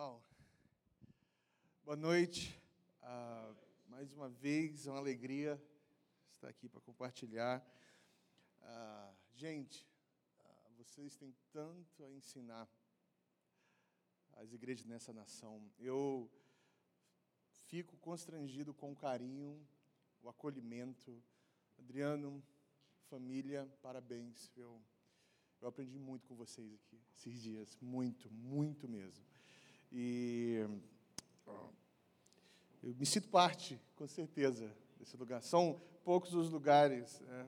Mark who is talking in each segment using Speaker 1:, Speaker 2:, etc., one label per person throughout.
Speaker 1: Uau. Boa noite. Ah, mais uma vez, é uma alegria estar aqui para compartilhar. Ah, gente, ah, vocês têm tanto a ensinar às igrejas nessa nação. Eu fico constrangido com o carinho, o acolhimento. Adriano, família, parabéns. Eu, eu aprendi muito com vocês aqui esses dias, muito, muito mesmo. E eu me sinto parte, com certeza, desse lugar. São poucos os lugares né,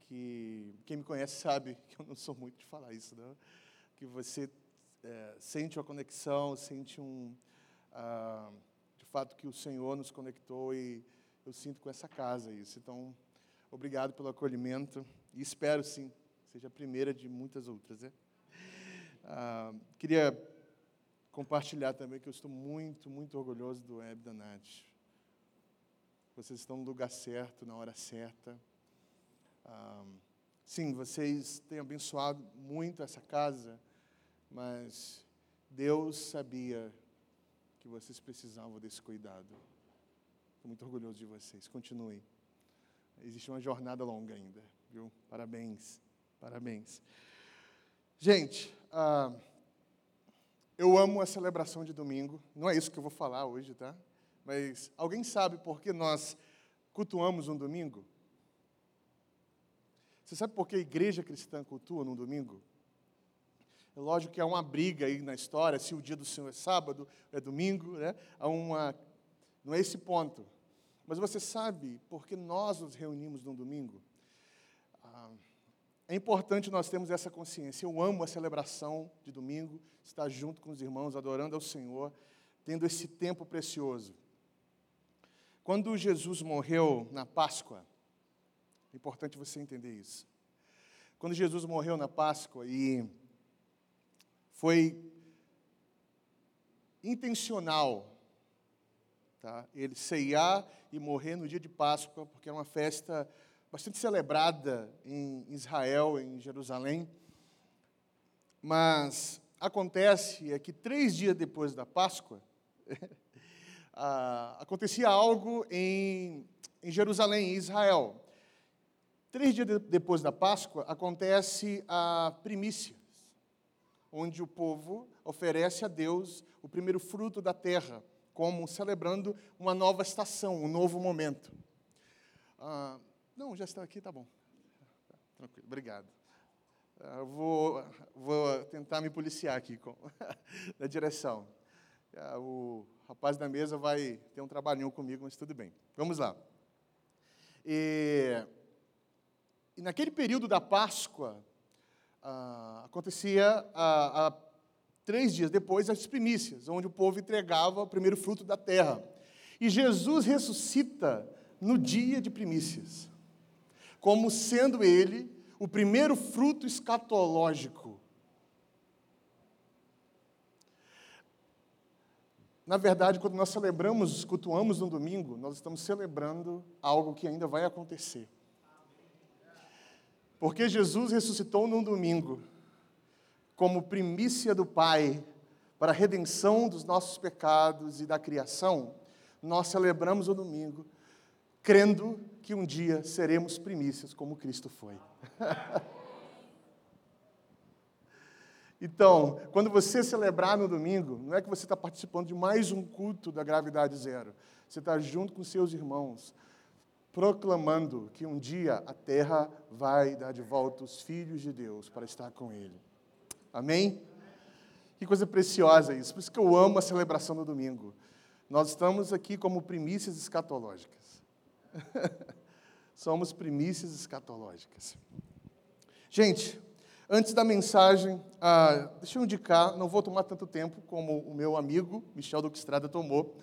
Speaker 1: que quem me conhece sabe que eu não sou muito de falar isso, não? que você é, sente uma conexão, sente um, ah, de fato que o Senhor nos conectou e eu sinto com essa casa isso. Então, obrigado pelo acolhimento e espero sim seja a primeira de muitas outras. Né? Ah, queria compartilhar também que eu estou muito, muito orgulhoso do Web da Nath. Vocês estão no lugar certo, na hora certa. Sim, vocês têm abençoado muito essa casa, mas Deus sabia que vocês precisavam desse cuidado. Estou muito orgulhoso de vocês. Continuem. Existe uma jornada longa ainda, viu? Parabéns, parabéns. Gente, ah, eu amo a celebração de domingo. Não é isso que eu vou falar hoje, tá? Mas alguém sabe por que nós cultuamos um domingo? Você sabe por que a igreja cristã cultua num domingo? É lógico que há uma briga aí na história, se o dia do Senhor é sábado, é domingo, né? Há uma... Não é esse ponto. Mas você sabe por que nós nos reunimos num domingo? É importante nós termos essa consciência. Eu amo a celebração de domingo, estar junto com os irmãos, adorando ao Senhor, tendo esse tempo precioso. Quando Jesus morreu na Páscoa, é importante você entender isso. Quando Jesus morreu na Páscoa e foi intencional tá? ele ceiar e morrer no dia de Páscoa, porque era uma festa bastante celebrada em Israel, em Jerusalém. Mas acontece é que três dias depois da Páscoa, acontecia algo em, em Jerusalém, em Israel. Três dias de, depois da Páscoa, acontece a primícia, onde o povo oferece a Deus o primeiro fruto da terra, como celebrando uma nova estação, um novo momento. Ah, não, já está aqui, tá bom. Tranquilo, obrigado. Ah, eu vou, vou tentar me policiar aqui com, na direção. Ah, o rapaz da mesa vai ter um trabalhinho comigo, mas tudo bem. Vamos lá. E, e naquele período da Páscoa, ah, acontecia ah, ah, três dias depois as primícias, onde o povo entregava o primeiro fruto da terra. E Jesus ressuscita no dia de primícias como sendo ele o primeiro fruto escatológico. Na verdade, quando nós celebramos, cultuamos no domingo, nós estamos celebrando algo que ainda vai acontecer. Porque Jesus ressuscitou num domingo, como primícia do Pai, para a redenção dos nossos pecados e da criação, nós celebramos o domingo, crendo que um dia seremos primícias como Cristo foi. então, quando você celebrar no domingo, não é que você está participando de mais um culto da gravidade zero. Você está junto com seus irmãos, proclamando que um dia a terra vai dar de volta os filhos de Deus para estar com Ele. Amém? Que coisa preciosa isso. Por isso que eu amo a celebração do domingo. Nós estamos aqui como primícias escatológicas. Somos primícias escatológicas. Gente, antes da mensagem, ah, deixa eu indicar, não vou tomar tanto tempo como o meu amigo Michel Duque Estrada tomou,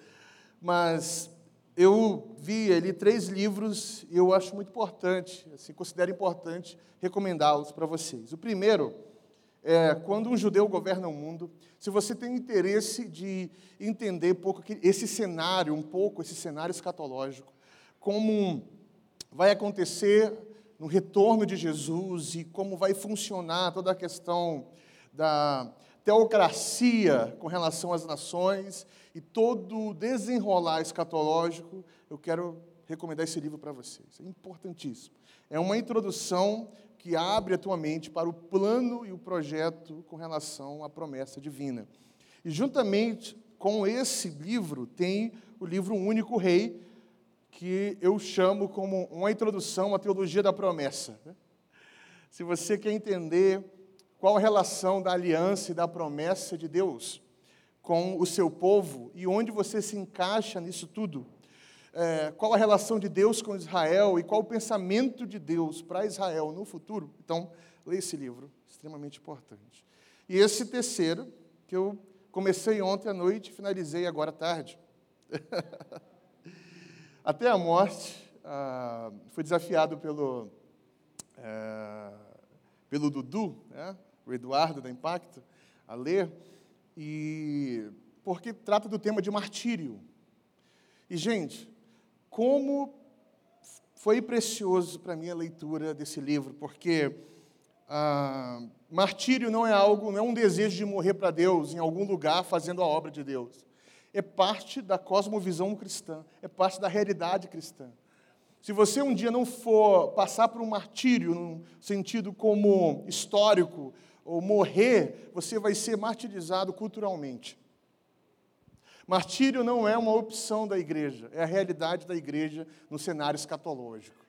Speaker 1: mas eu vi ali três livros e eu acho muito importante, assim, considero importante recomendá-los para vocês. O primeiro é Quando um Judeu Governa o Mundo. Se você tem interesse de entender um pouco esse cenário, um pouco esse cenário escatológico, como vai acontecer no retorno de Jesus e como vai funcionar toda a questão da, teocracia com relação às nações e todo o desenrolar escatológico, eu quero recomendar esse livro para vocês. É importantíssimo. É uma introdução que abre a tua mente para o plano e o projeto com relação à promessa divina. E juntamente com esse livro tem o livro Único Rei, que eu chamo como uma introdução à teologia da promessa. Se você quer entender qual a relação da aliança e da promessa de Deus com o seu povo e onde você se encaixa nisso tudo, é, qual a relação de Deus com Israel e qual o pensamento de Deus para Israel no futuro, então, leia esse livro, extremamente importante. E esse terceiro, que eu comecei ontem à noite e finalizei agora à tarde. Até a morte, ah, foi desafiado pelo, é, pelo Dudu, né, o Eduardo da Impacto, a ler, e porque trata do tema de martírio. E, gente, como foi precioso para mim a leitura desse livro, porque ah, martírio não é algo, não é um desejo de morrer para Deus em algum lugar fazendo a obra de Deus. É parte da cosmovisão cristã, é parte da realidade cristã. Se você um dia não for passar por um martírio, num sentido como histórico, ou morrer, você vai ser martirizado culturalmente. Martírio não é uma opção da igreja, é a realidade da igreja no cenário escatológico.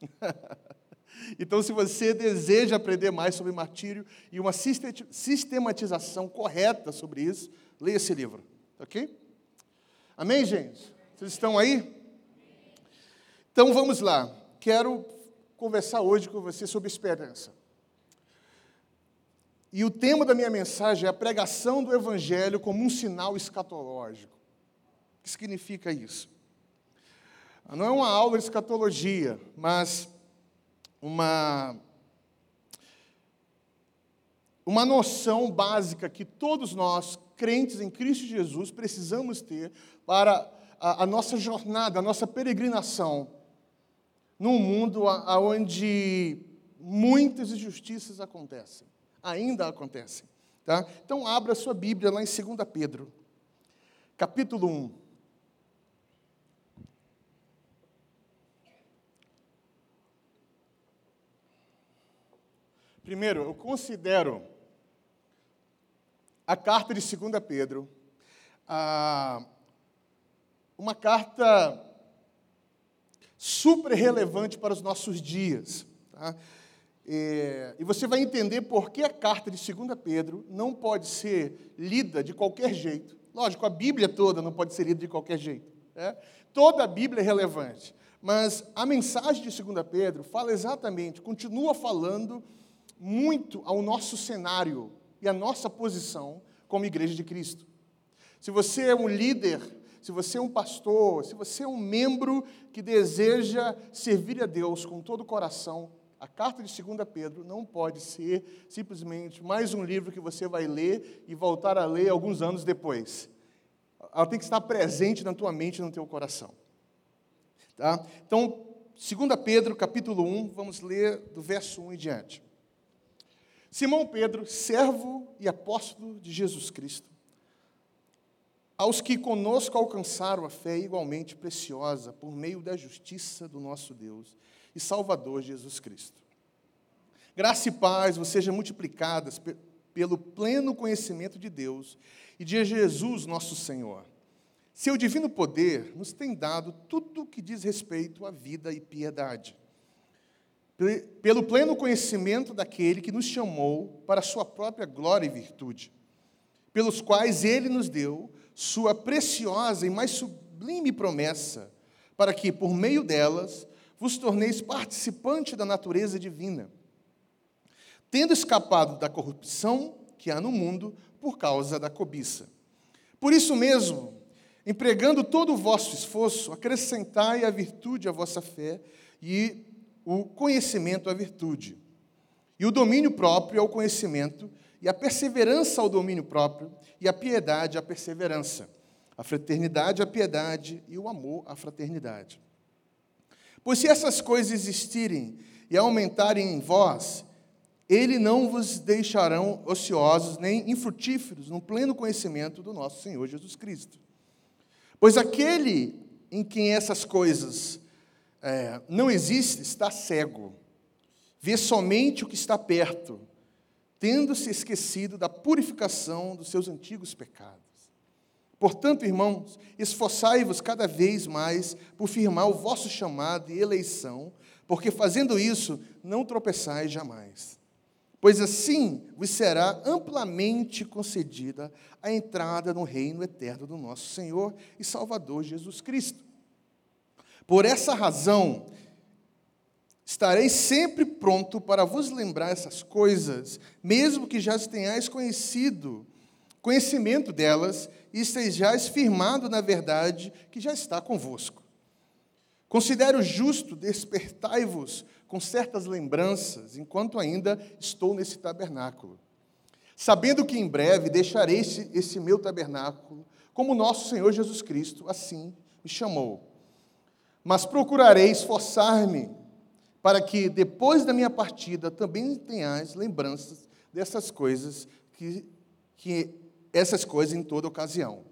Speaker 1: então, se você deseja aprender mais sobre martírio e uma sistematização correta sobre isso, leia esse livro, ok? Amém, gente? Vocês estão aí? Então vamos lá. Quero conversar hoje com você sobre esperança. E o tema da minha mensagem é a pregação do Evangelho como um sinal escatológico. O que significa isso? Não é uma aula de escatologia, mas uma, uma noção básica que todos nós, crentes em Cristo Jesus, precisamos ter para a, a nossa jornada, a nossa peregrinação num mundo onde muitas injustiças acontecem ainda acontecem. Tá? Então, abra sua Bíblia lá em 2 Pedro, capítulo 1. Primeiro, eu considero a carta de 2 Pedro uma carta super relevante para os nossos dias. Tá? É, e você vai entender por que a carta de 2 Pedro não pode ser lida de qualquer jeito. Lógico, a Bíblia toda não pode ser lida de qualquer jeito. Né? Toda a Bíblia é relevante. Mas a mensagem de 2 Pedro fala exatamente, continua falando muito ao nosso cenário e à nossa posição como igreja de Cristo. Se você é um líder, se você é um pastor, se você é um membro que deseja servir a Deus com todo o coração, a carta de 2 Pedro não pode ser simplesmente mais um livro que você vai ler e voltar a ler alguns anos depois. Ela tem que estar presente na tua mente e no teu coração. Tá? Então, 2 Pedro, capítulo 1, vamos ler do verso 1 em diante. Simão Pedro, servo e apóstolo de Jesus Cristo, aos que conosco alcançaram a fé igualmente preciosa por meio da justiça do nosso Deus e Salvador Jesus Cristo. Graça e paz vos sejam multiplicadas pelo pleno conhecimento de Deus e de Jesus nosso Senhor. Seu divino poder nos tem dado tudo o que diz respeito à vida e piedade. Pelo pleno conhecimento daquele que nos chamou para sua própria glória e virtude, pelos quais ele nos deu sua preciosa e mais sublime promessa, para que, por meio delas, vos torneis participante da natureza divina, tendo escapado da corrupção que há no mundo por causa da cobiça. Por isso mesmo, empregando todo o vosso esforço, acrescentai a virtude à vossa fé e o conhecimento à virtude, e o domínio próprio ao conhecimento, e a perseverança ao domínio próprio, e a piedade à perseverança, a fraternidade à piedade e o amor à fraternidade. Pois se essas coisas existirem e aumentarem em vós, ele não vos deixarão ociosos nem infrutíferos no pleno conhecimento do nosso Senhor Jesus Cristo. Pois aquele em quem essas coisas é, não existem está cego, vê somente o que está perto, tendo-se esquecido da purificação dos seus antigos pecados. Portanto, irmãos, esforçai-vos cada vez mais por firmar o vosso chamado e eleição, porque fazendo isso não tropeçais jamais pois assim vos será amplamente concedida a entrada no reino eterno do nosso Senhor e Salvador Jesus Cristo. Por essa razão, estarei sempre pronto para vos lembrar essas coisas, mesmo que já as tenhais conhecido, conhecimento delas, e estejais firmado na verdade que já está convosco. Considero justo despertai-vos com certas lembranças, enquanto ainda estou nesse tabernáculo. Sabendo que em breve deixarei esse, esse meu tabernáculo, como nosso Senhor Jesus Cristo assim me chamou. Mas procurarei esforçar-me para que depois da minha partida também tenhais lembranças dessas coisas que, que essas coisas em toda ocasião.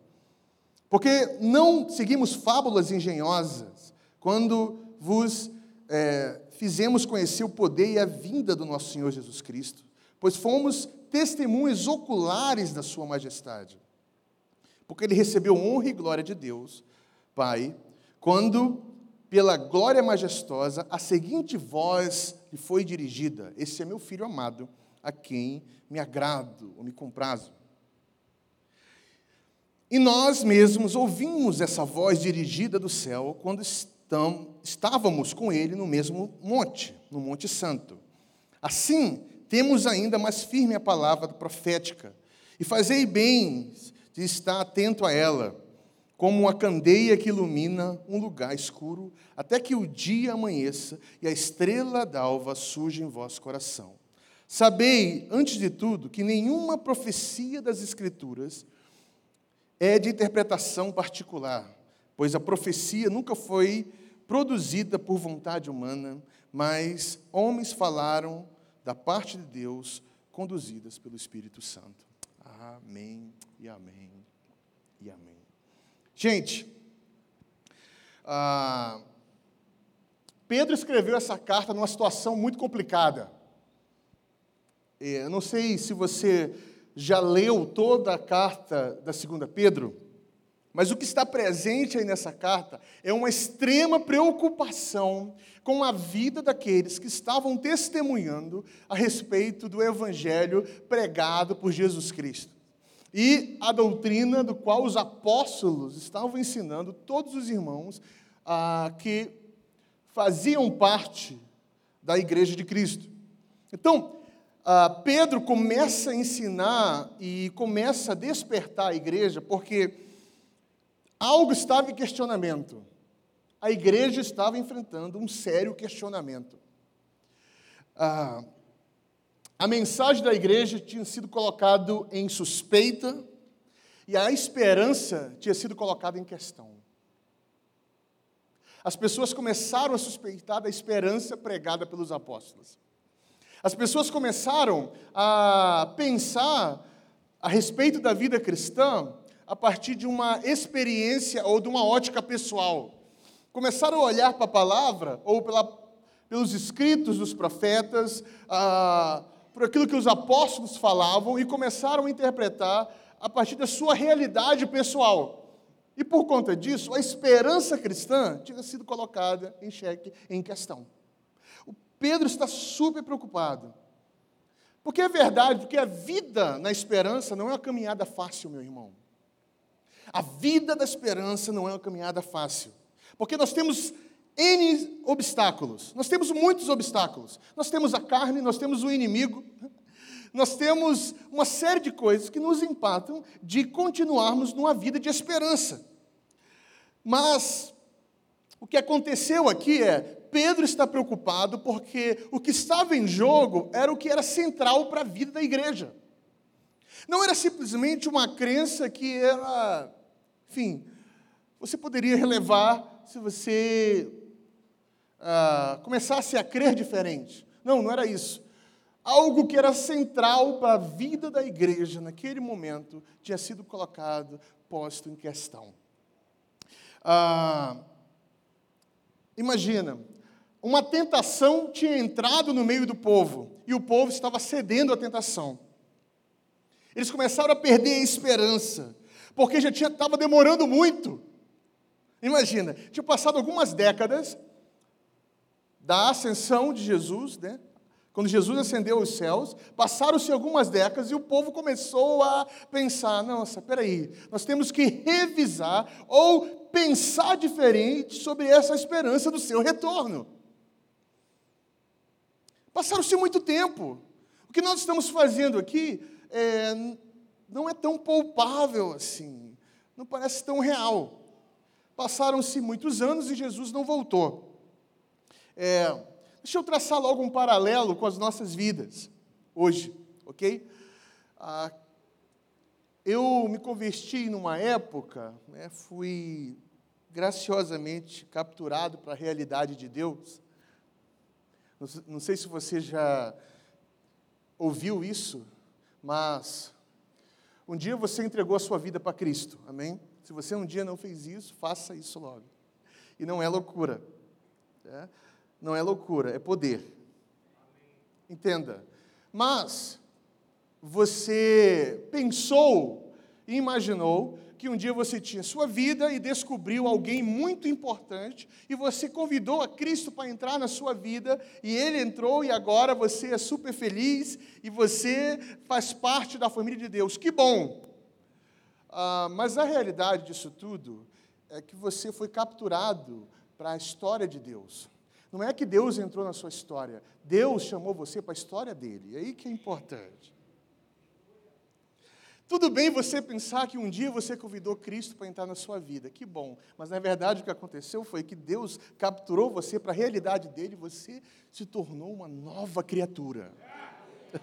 Speaker 1: Porque não seguimos fábulas engenhosas quando vos é, fizemos conhecer o poder e a vinda do nosso Senhor Jesus Cristo, pois fomos testemunhas oculares da Sua majestade. Porque ele recebeu honra e glória de Deus, Pai, quando, pela glória majestosa, a seguinte voz lhe foi dirigida: Esse é meu filho amado, a quem me agrado ou me comprazo. E nós mesmos ouvimos essa voz dirigida do céu quando estávamos com ele no mesmo monte, no Monte Santo. Assim, temos ainda mais firme a palavra profética, e fazei bem de estar atento a ela, como uma candeia que ilumina um lugar escuro, até que o dia amanheça e a estrela d'alva surja em vosso coração. Sabei, antes de tudo, que nenhuma profecia das Escrituras é de interpretação particular pois a profecia nunca foi produzida por vontade humana, mas homens falaram da parte de Deus, conduzidas pelo Espírito Santo. Amém e amém e amém. Gente, ah, Pedro escreveu essa carta numa situação muito complicada. É, eu não sei se você já leu toda a carta da segunda Pedro, mas o que está presente aí nessa carta é uma extrema preocupação com a vida daqueles que estavam testemunhando a respeito do evangelho pregado por Jesus Cristo. E a doutrina do qual os apóstolos estavam ensinando todos os irmãos ah, que faziam parte da igreja de Cristo. Então, ah, Pedro começa a ensinar e começa a despertar a igreja, porque Algo estava em questionamento. A igreja estava enfrentando um sério questionamento. Ah, a mensagem da igreja tinha sido colocada em suspeita e a esperança tinha sido colocada em questão. As pessoas começaram a suspeitar da esperança pregada pelos apóstolos. As pessoas começaram a pensar a respeito da vida cristã a partir de uma experiência ou de uma ótica pessoal. Começaram a olhar para a palavra ou pela, pelos escritos dos profetas, ah, por aquilo que os apóstolos falavam e começaram a interpretar a partir da sua realidade pessoal. E por conta disso, a esperança cristã tinha sido colocada em xeque, em questão. O Pedro está super preocupado. Porque é verdade, porque a vida na esperança não é uma caminhada fácil, meu irmão. A vida da esperança não é uma caminhada fácil, porque nós temos N obstáculos, nós temos muitos obstáculos. Nós temos a carne, nós temos o inimigo, nós temos uma série de coisas que nos empatam de continuarmos numa vida de esperança. Mas o que aconteceu aqui é, Pedro está preocupado porque o que estava em jogo era o que era central para a vida da igreja. Não era simplesmente uma crença que era enfim, você poderia relevar se você ah, começasse a crer diferente. Não, não era isso. algo que era central para a vida da igreja naquele momento tinha sido colocado, posto em questão. Ah, imagina, uma tentação tinha entrado no meio do povo e o povo estava cedendo à tentação. Eles começaram a perder a esperança, porque já estava demorando muito. Imagina, tinha passado algumas décadas da ascensão de Jesus, né? Quando Jesus ascendeu aos céus, passaram-se algumas décadas e o povo começou a pensar: nossa, peraí, nós temos que revisar ou pensar diferente sobre essa esperança do seu retorno. Passaram-se muito tempo. O que nós estamos fazendo aqui é, não é tão palpável assim, não parece tão real. Passaram-se muitos anos e Jesus não voltou. É, Deixa eu traçar logo um paralelo com as nossas vidas, hoje, ok? Ah, eu me converti numa época, né, fui graciosamente capturado para a realidade de Deus. Não, sei se você já ouviu isso, mas um dia você entregou a sua vida para Cristo, amém? Se você um dia não fez isso, faça isso logo. E não é loucura. É? Não é loucura, é poder. Entenda. Mas você pensou e imaginou que um dia você tinha sua vida e descobriu alguém muito importante e você convidou a Cristo para entrar na sua vida e ele entrou e agora você é super feliz e você faz parte da família de Deus. Que bom! Ah, mas a realidade disso tudo é que você foi capturado para a história de Deus. Não é que Deus entrou na sua história, Deus chamou você para a história dele. E aí que é importante. Tudo bem você pensar que um dia você convidou Cristo para entrar na sua vida, que bom, mas na verdade o que aconteceu foi que Deus capturou você para a realidade dele e você se tornou uma nova criatura.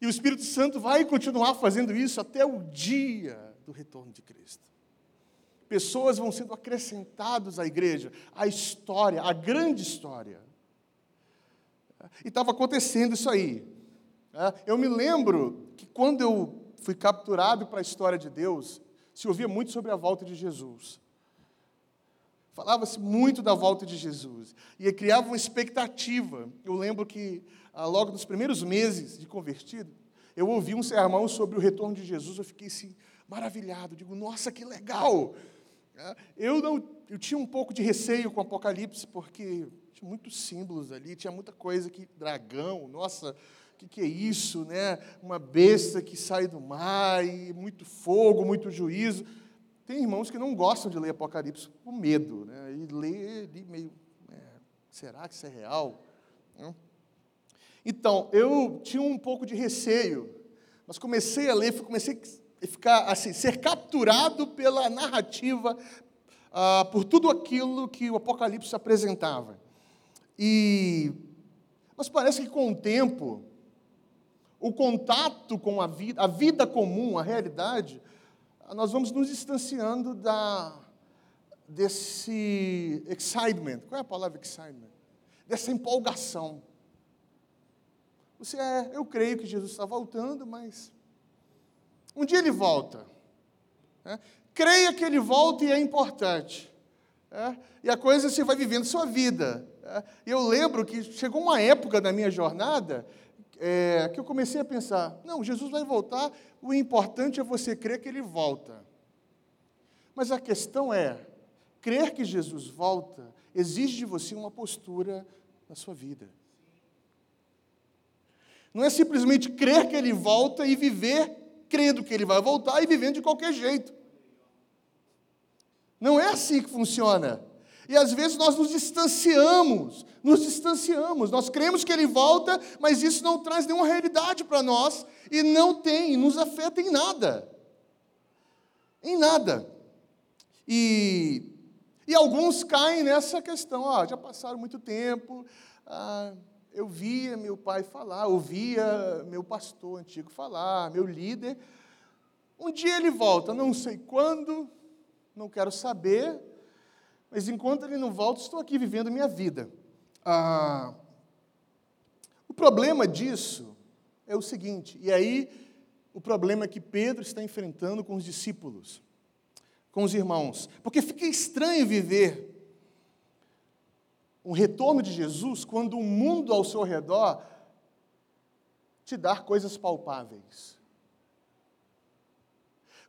Speaker 1: E o Espírito Santo vai continuar fazendo isso até o dia do retorno de Cristo pessoas vão sendo acrescentadas à igreja, à história, à grande história. E estava acontecendo isso aí. É, eu me lembro que quando eu fui capturado para a história de Deus, se ouvia muito sobre a volta de Jesus. Falava-se muito da volta de Jesus. E criava uma expectativa. Eu lembro que, ah, logo nos primeiros meses de convertido, eu ouvi um sermão sobre o retorno de Jesus. Eu fiquei assim, maravilhado. Digo, nossa, que legal! É, eu não, eu tinha um pouco de receio com o Apocalipse porque tinha muitos símbolos ali, tinha muita coisa que dragão, nossa, o que, que é isso, né? Uma besta que sai do mar e muito fogo, muito juízo. Tem irmãos que não gostam de ler Apocalipse com medo, né? E lê ali meio, é, será que isso é real? Então, eu tinha um pouco de receio, mas comecei a ler, comecei ficar assim, ser capturado pela narrativa, ah, por tudo aquilo que o Apocalipse apresentava. E mas parece que com o tempo, o contato com a vida, a vida comum, a realidade, nós vamos nos distanciando da desse excitement. Qual é a palavra excitement? Dessa empolgação. Você é, eu creio que Jesus está voltando, mas um dia ele volta. Né? Creia que ele volta e é importante. É? E a coisa você vai vivendo sua vida. É? Eu lembro que chegou uma época na minha jornada é, que eu comecei a pensar: não, Jesus vai voltar, o importante é você crer que ele volta. Mas a questão é: crer que Jesus volta exige de você uma postura na sua vida. Não é simplesmente crer que ele volta e viver crendo que ele vai voltar e vivendo de qualquer jeito. Não é assim que funciona. E às vezes nós nos distanciamos, nos distanciamos. Nós cremos que ele volta, mas isso não traz nenhuma realidade para nós e não tem, nos afeta em nada. Em nada. E, e alguns caem nessa questão, ó, já passaram muito tempo, ah, eu via meu pai falar, ouvia meu pastor antigo falar, meu líder. Um dia ele volta, não sei quando, não quero saber, mas enquanto ele não volta, estou aqui vivendo minha vida. Ah, problema disso é o seguinte, e aí o problema que Pedro está enfrentando com os discípulos, com os irmãos, porque fica estranho viver um retorno de Jesus quando o mundo ao seu redor te dá coisas palpáveis,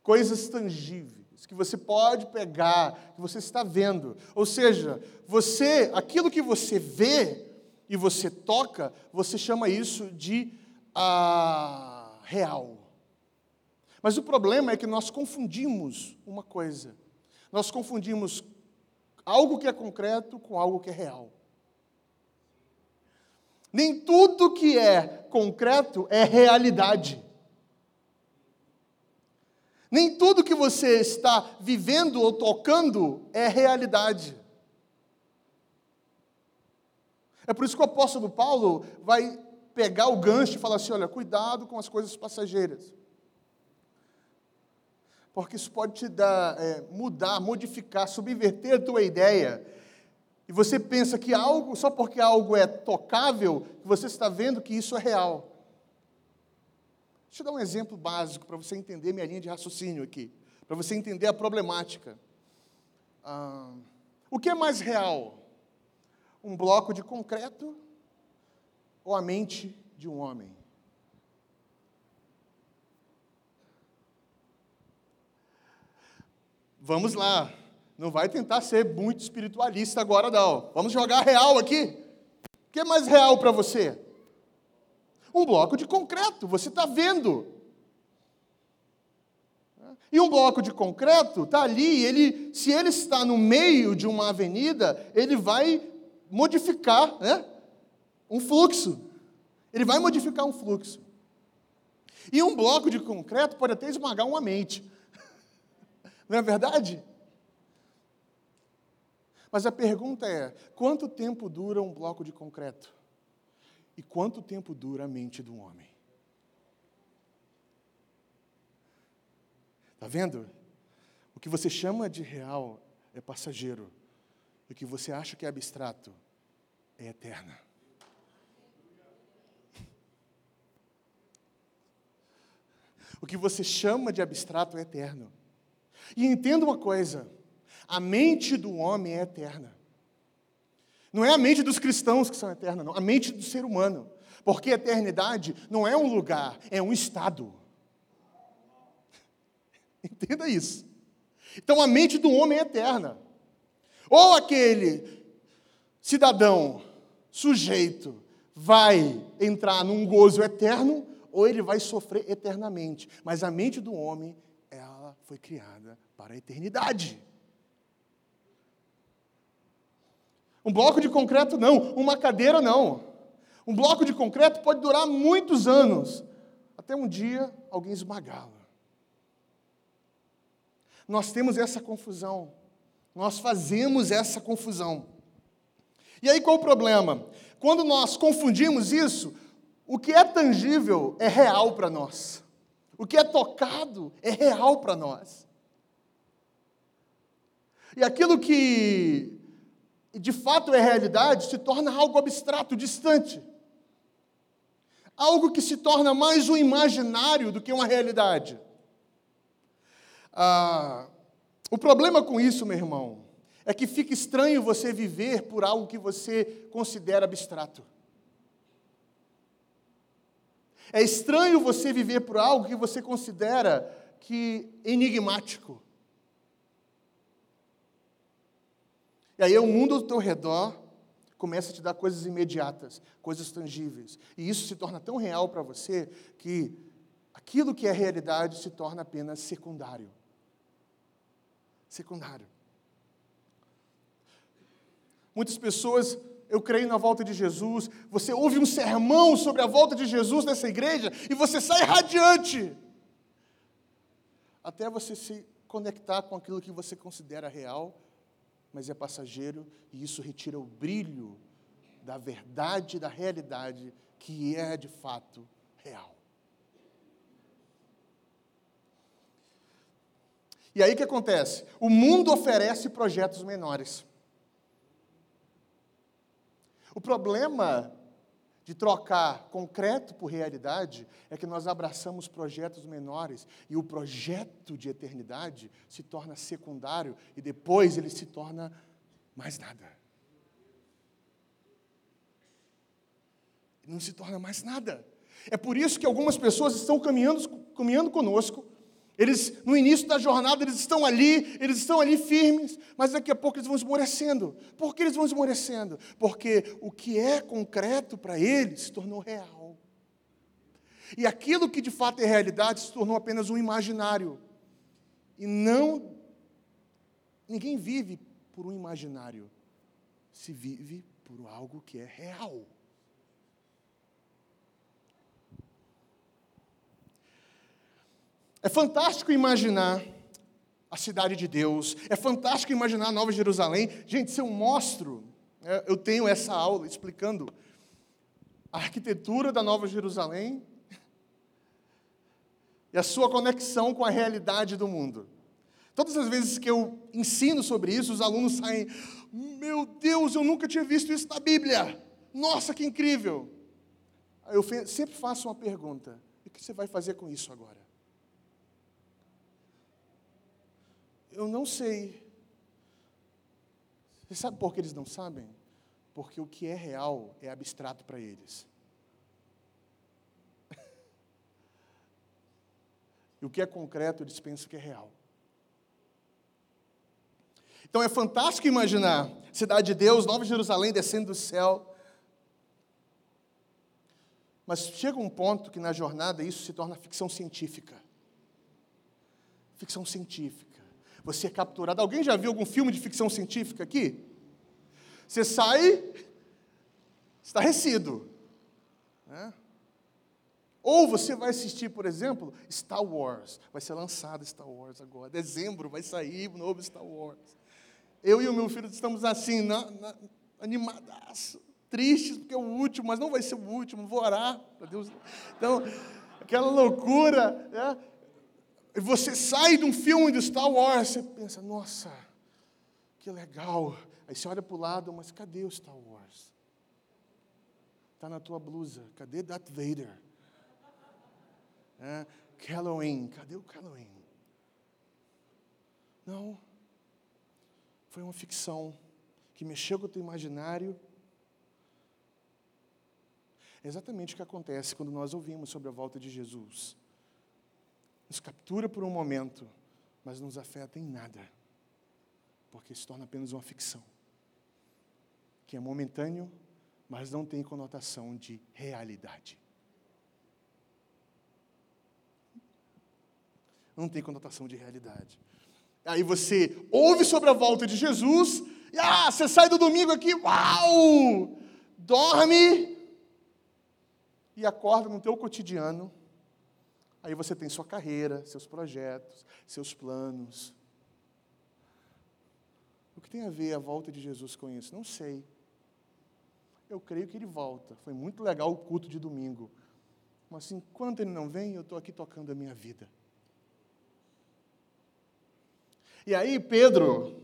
Speaker 1: coisas tangíveis, que você pode pegar, que você está vendo. Ou seja, você, aquilo que você vê e você toca, você chama isso de ah, real. Mas o problema é que nós confundimos uma coisa. Nós confundimos algo que é concreto com algo que é real. Nem tudo que é concreto é realidade. Nem tudo que você está vivendo ou tocando é realidade. É por isso que o apóstolo Paulo vai pegar o gancho e falar assim: olha, cuidado com as coisas passageiras. Porque isso pode te dar, é, mudar, modificar, subverter a tua ideia. E você pensa que algo, só porque algo é tocável, que você está vendo que isso é real. Deixa eu dar um exemplo básico para você entender minha linha de raciocínio aqui, para você entender a problemática. Ah, o que é mais real? Um bloco de concreto ou a mente de um homem? Vamos lá, não vai tentar ser muito espiritualista agora, não. Vamos jogar real aqui. O que é mais real para você? Um bloco de concreto, você está vendo. E um bloco de concreto está ali, ele, se ele está no meio de uma avenida, ele vai modificar né, um fluxo. Ele vai modificar um fluxo. E um bloco de concreto pode até esmagar uma mente. Não é verdade? Mas a pergunta é: quanto tempo dura um bloco de concreto? E quanto tempo dura a mente do homem? Está vendo? O que você chama de real é passageiro. E o que você acha que é abstrato é eterno. O que você chama de abstrato é eterno. E entenda uma coisa: a mente do homem é eterna. Não é a mente dos cristãos que são eternas, não. A mente do ser humano. Porque a eternidade não é um lugar, é um estado. Entenda isso. Então a mente do homem é eterna. Ou aquele cidadão, sujeito, vai entrar num gozo eterno, ou ele vai sofrer eternamente. Mas a mente do homem, foi criada para a eternidade. Um bloco de concreto não, uma cadeira não. Um bloco de concreto pode durar muitos anos, até um dia alguém esmagá-la. Nós temos essa confusão, nós fazemos essa confusão. E aí qual o problema? Quando nós confundimos isso, o que é tangível é real para nós. O que é tocado é real para nós. E aquilo que de fato é realidade se torna algo abstrato, distante. Algo que se torna mais um imaginário do que uma realidade. Ah, o problema com isso, meu irmão, é que fica estranho você viver por algo que você considera abstrato. É estranho você viver por algo que você considera que enigmático. E aí o mundo ao teu redor começa a te dar coisas imediatas, coisas tangíveis. E isso se torna tão real para você que aquilo que é realidade se torna apenas secundário. Secundário. Muitas pessoas, eu creio na volta de Jesus, você ouve um sermão sobre a volta de Jesus nessa igreja e você sai radiante. Até você se conectar com aquilo que você considera real mas é passageiro e isso retira o brilho da verdade, da realidade que é de fato real. E aí o que acontece? O mundo oferece projetos menores. O problema de trocar concreto por realidade é que nós abraçamos projetos menores e o projeto de eternidade se torna secundário e depois ele se torna mais nada. Não se torna mais nada. É por isso que algumas pessoas estão caminhando, caminhando conosco eles, no início da jornada, eles estão ali, eles estão ali firmes, mas daqui a pouco eles vão esmorecendo. Por que eles vão esmorecendo? Porque o que é concreto para eles se tornou real. E aquilo que de fato é realidade se tornou apenas um imaginário. E não. Ninguém vive por um imaginário, se vive por algo que é real. É fantástico imaginar a cidade de Deus, é fantástico imaginar a Nova Jerusalém. Gente, se eu mostro, é, eu tenho essa aula explicando a arquitetura da Nova Jerusalém e a sua conexão com a realidade do mundo. Todas as vezes que eu ensino sobre isso, os alunos saem: Meu Deus, eu nunca tinha visto isso na Bíblia. Nossa, que incrível! Eu sempre faço uma pergunta: o que você vai fazer com isso agora? Eu não sei. Você sabe por que eles não sabem? Porque o que é real é abstrato para eles. e o que é concreto, eles pensam que é real. Então é fantástico imaginar cidade de Deus, Nova Jerusalém descendo do céu. Mas chega um ponto que na jornada isso se torna ficção científica. Ficção científica você é capturado. Alguém já viu algum filme de ficção científica aqui? Você sai estarrecido. Né? Ou você vai assistir, por exemplo, Star Wars. Vai ser lançado Star Wars agora. Dezembro vai sair o novo Star Wars. Eu e o meu filho estamos assim, na, na, animadas, tristes, porque é o último, mas não vai ser o último, vou orar para Deus. Então, aquela loucura. Né? E você sai de um filme de Star Wars, você pensa, nossa, que legal. Aí você olha para o lado, mas cadê o Star Wars? Está na tua blusa. Cadê Darth Vader? É, Halloween, cadê o Halloween? Não. Foi uma ficção que mexeu com o teu imaginário. É exatamente o que acontece quando nós ouvimos sobre a volta de Jesus nos captura por um momento, mas não nos afeta em nada, porque se torna apenas uma ficção, que é momentâneo, mas não tem conotação de realidade. Não tem conotação de realidade. Aí você ouve sobre a volta de Jesus, e ah, você sai do domingo aqui, uau! Dorme e acorda no teu cotidiano Aí você tem sua carreira, seus projetos, seus planos. O que tem a ver a volta de Jesus com isso? Não sei. Eu creio que ele volta. Foi muito legal o culto de domingo. Mas enquanto ele não vem, eu estou aqui tocando a minha vida. E aí Pedro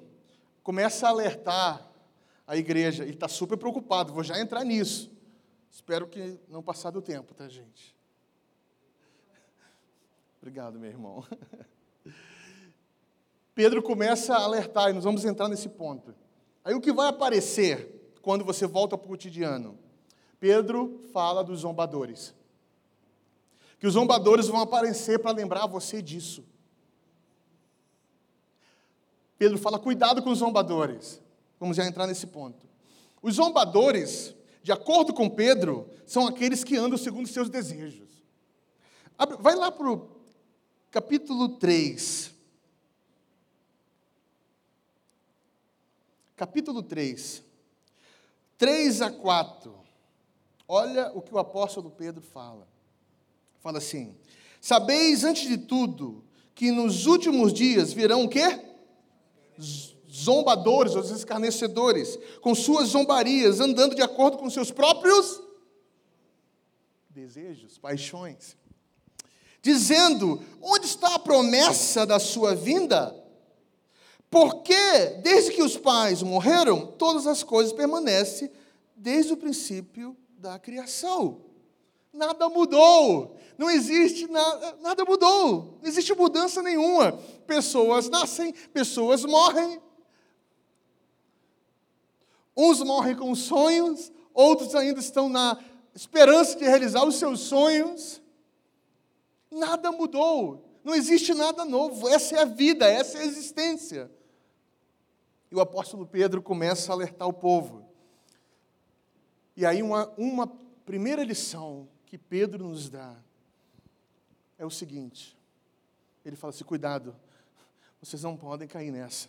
Speaker 1: começa a alertar a igreja, e está super preocupado, vou já entrar nisso. Espero que não passar do tempo, tá, gente? Obrigado, meu irmão. Pedro começa a alertar, e nós vamos entrar nesse ponto. Aí o que vai aparecer quando você volta para o cotidiano? Pedro fala dos zombadores. Que os zombadores vão aparecer para lembrar você disso. Pedro fala: cuidado com os zombadores. Vamos já entrar nesse ponto. Os zombadores, de acordo com Pedro, são aqueles que andam segundo seus desejos. Vai lá para o capítulo 3. Capítulo 3, 3 a 4. Olha o que o apóstolo Pedro fala. Fala assim: Sabeis antes de tudo que nos últimos dias virão o quê? Zombadores, os escarnecedores, com suas zombarias, andando de acordo com seus próprios desejos, paixões dizendo: está a promessa da sua vinda? Porque, desde que os pais morreram, todas as coisas permanecem desde o princípio da criação. Nada mudou. Não existe nada, nada mudou. Não existe mudança nenhuma. Pessoas nascem, pessoas morrem. Uns morrem com sonhos, outros ainda estão na esperança de realizar os seus sonhos. Nada mudou. Não existe nada novo. Essa é a vida, essa é a existência. E o apóstolo Pedro começa a alertar o povo. E aí, uma, uma primeira lição que Pedro nos dá é o seguinte: ele fala assim, cuidado, vocês não podem cair nessa.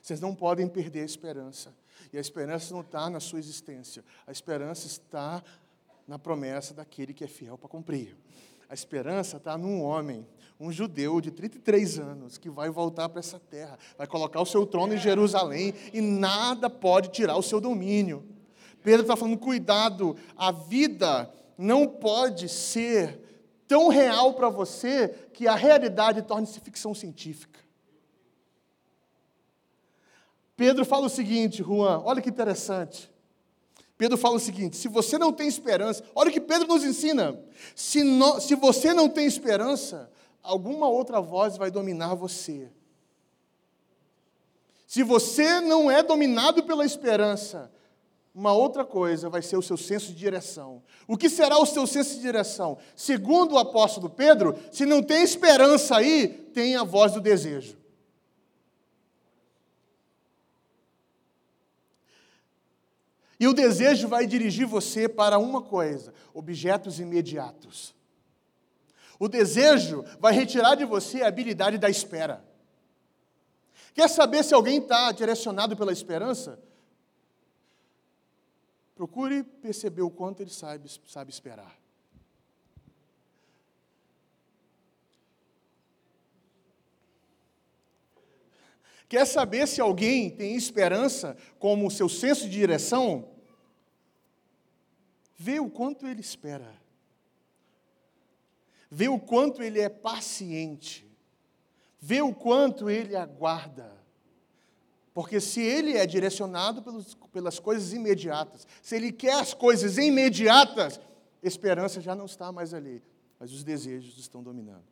Speaker 1: Vocês não podem perder a esperança. E a esperança não está na sua existência. A esperança está na promessa daquele que é fiel para cumprir. A esperança está num homem, um judeu de 33 anos, que vai voltar para essa terra, vai colocar o seu trono em Jerusalém e nada pode tirar o seu domínio. Pedro está falando: cuidado, a vida não pode ser tão real para você que a realidade torne-se ficção científica. Pedro fala o seguinte, Juan, olha que interessante. Pedro fala o seguinte: se você não tem esperança, olha o que Pedro nos ensina. Se, no, se você não tem esperança, alguma outra voz vai dominar você. Se você não é dominado pela esperança, uma outra coisa vai ser o seu senso de direção. O que será o seu senso de direção? Segundo o apóstolo Pedro, se não tem esperança aí, tem a voz do desejo. E o desejo vai dirigir você para uma coisa: objetos imediatos. O desejo vai retirar de você a habilidade da espera. Quer saber se alguém está direcionado pela esperança? Procure perceber o quanto ele sabe, sabe esperar. Quer saber se alguém tem esperança como seu senso de direção? Vê o quanto ele espera. Vê o quanto ele é paciente. Vê o quanto ele aguarda. Porque se ele é direcionado pelos, pelas coisas imediatas, se ele quer as coisas imediatas, esperança já não está mais ali, mas os desejos estão dominando.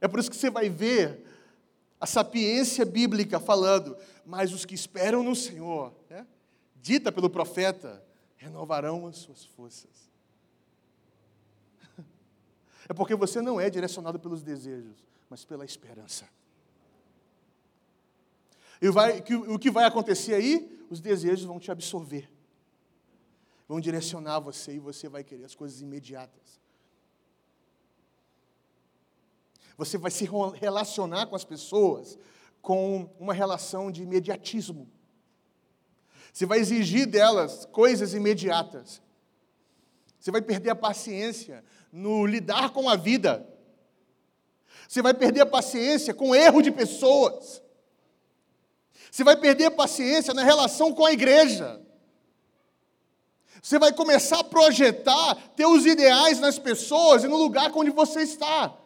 Speaker 1: É por isso que você vai ver a sapiência bíblica falando, mas os que esperam no Senhor, né, dita pelo profeta, renovarão as suas forças. É porque você não é direcionado pelos desejos, mas pela esperança. E vai, que, o que vai acontecer aí? Os desejos vão te absorver, vão direcionar você e você vai querer as coisas imediatas. Você vai se relacionar com as pessoas com uma relação de imediatismo. Você vai exigir delas coisas imediatas. Você vai perder a paciência no lidar com a vida. Você vai perder a paciência com o erro de pessoas. Você vai perder a paciência na relação com a igreja. Você vai começar a projetar teus ideais nas pessoas e no lugar onde você está.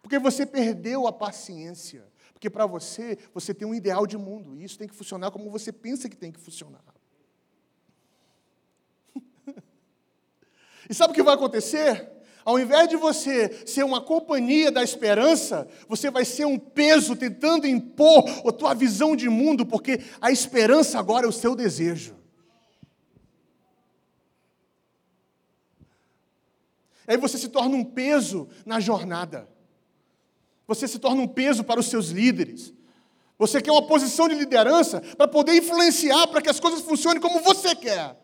Speaker 1: Porque você perdeu a paciência. Porque para você, você tem um ideal de mundo. E isso tem que funcionar como você pensa que tem que funcionar. e sabe o que vai acontecer? Ao invés de você ser uma companhia da esperança, você vai ser um peso tentando impor a tua visão de mundo, porque a esperança agora é o seu desejo. Aí você se torna um peso na jornada. Você se torna um peso para os seus líderes. Você quer uma posição de liderança para poder influenciar para que as coisas funcionem como você quer.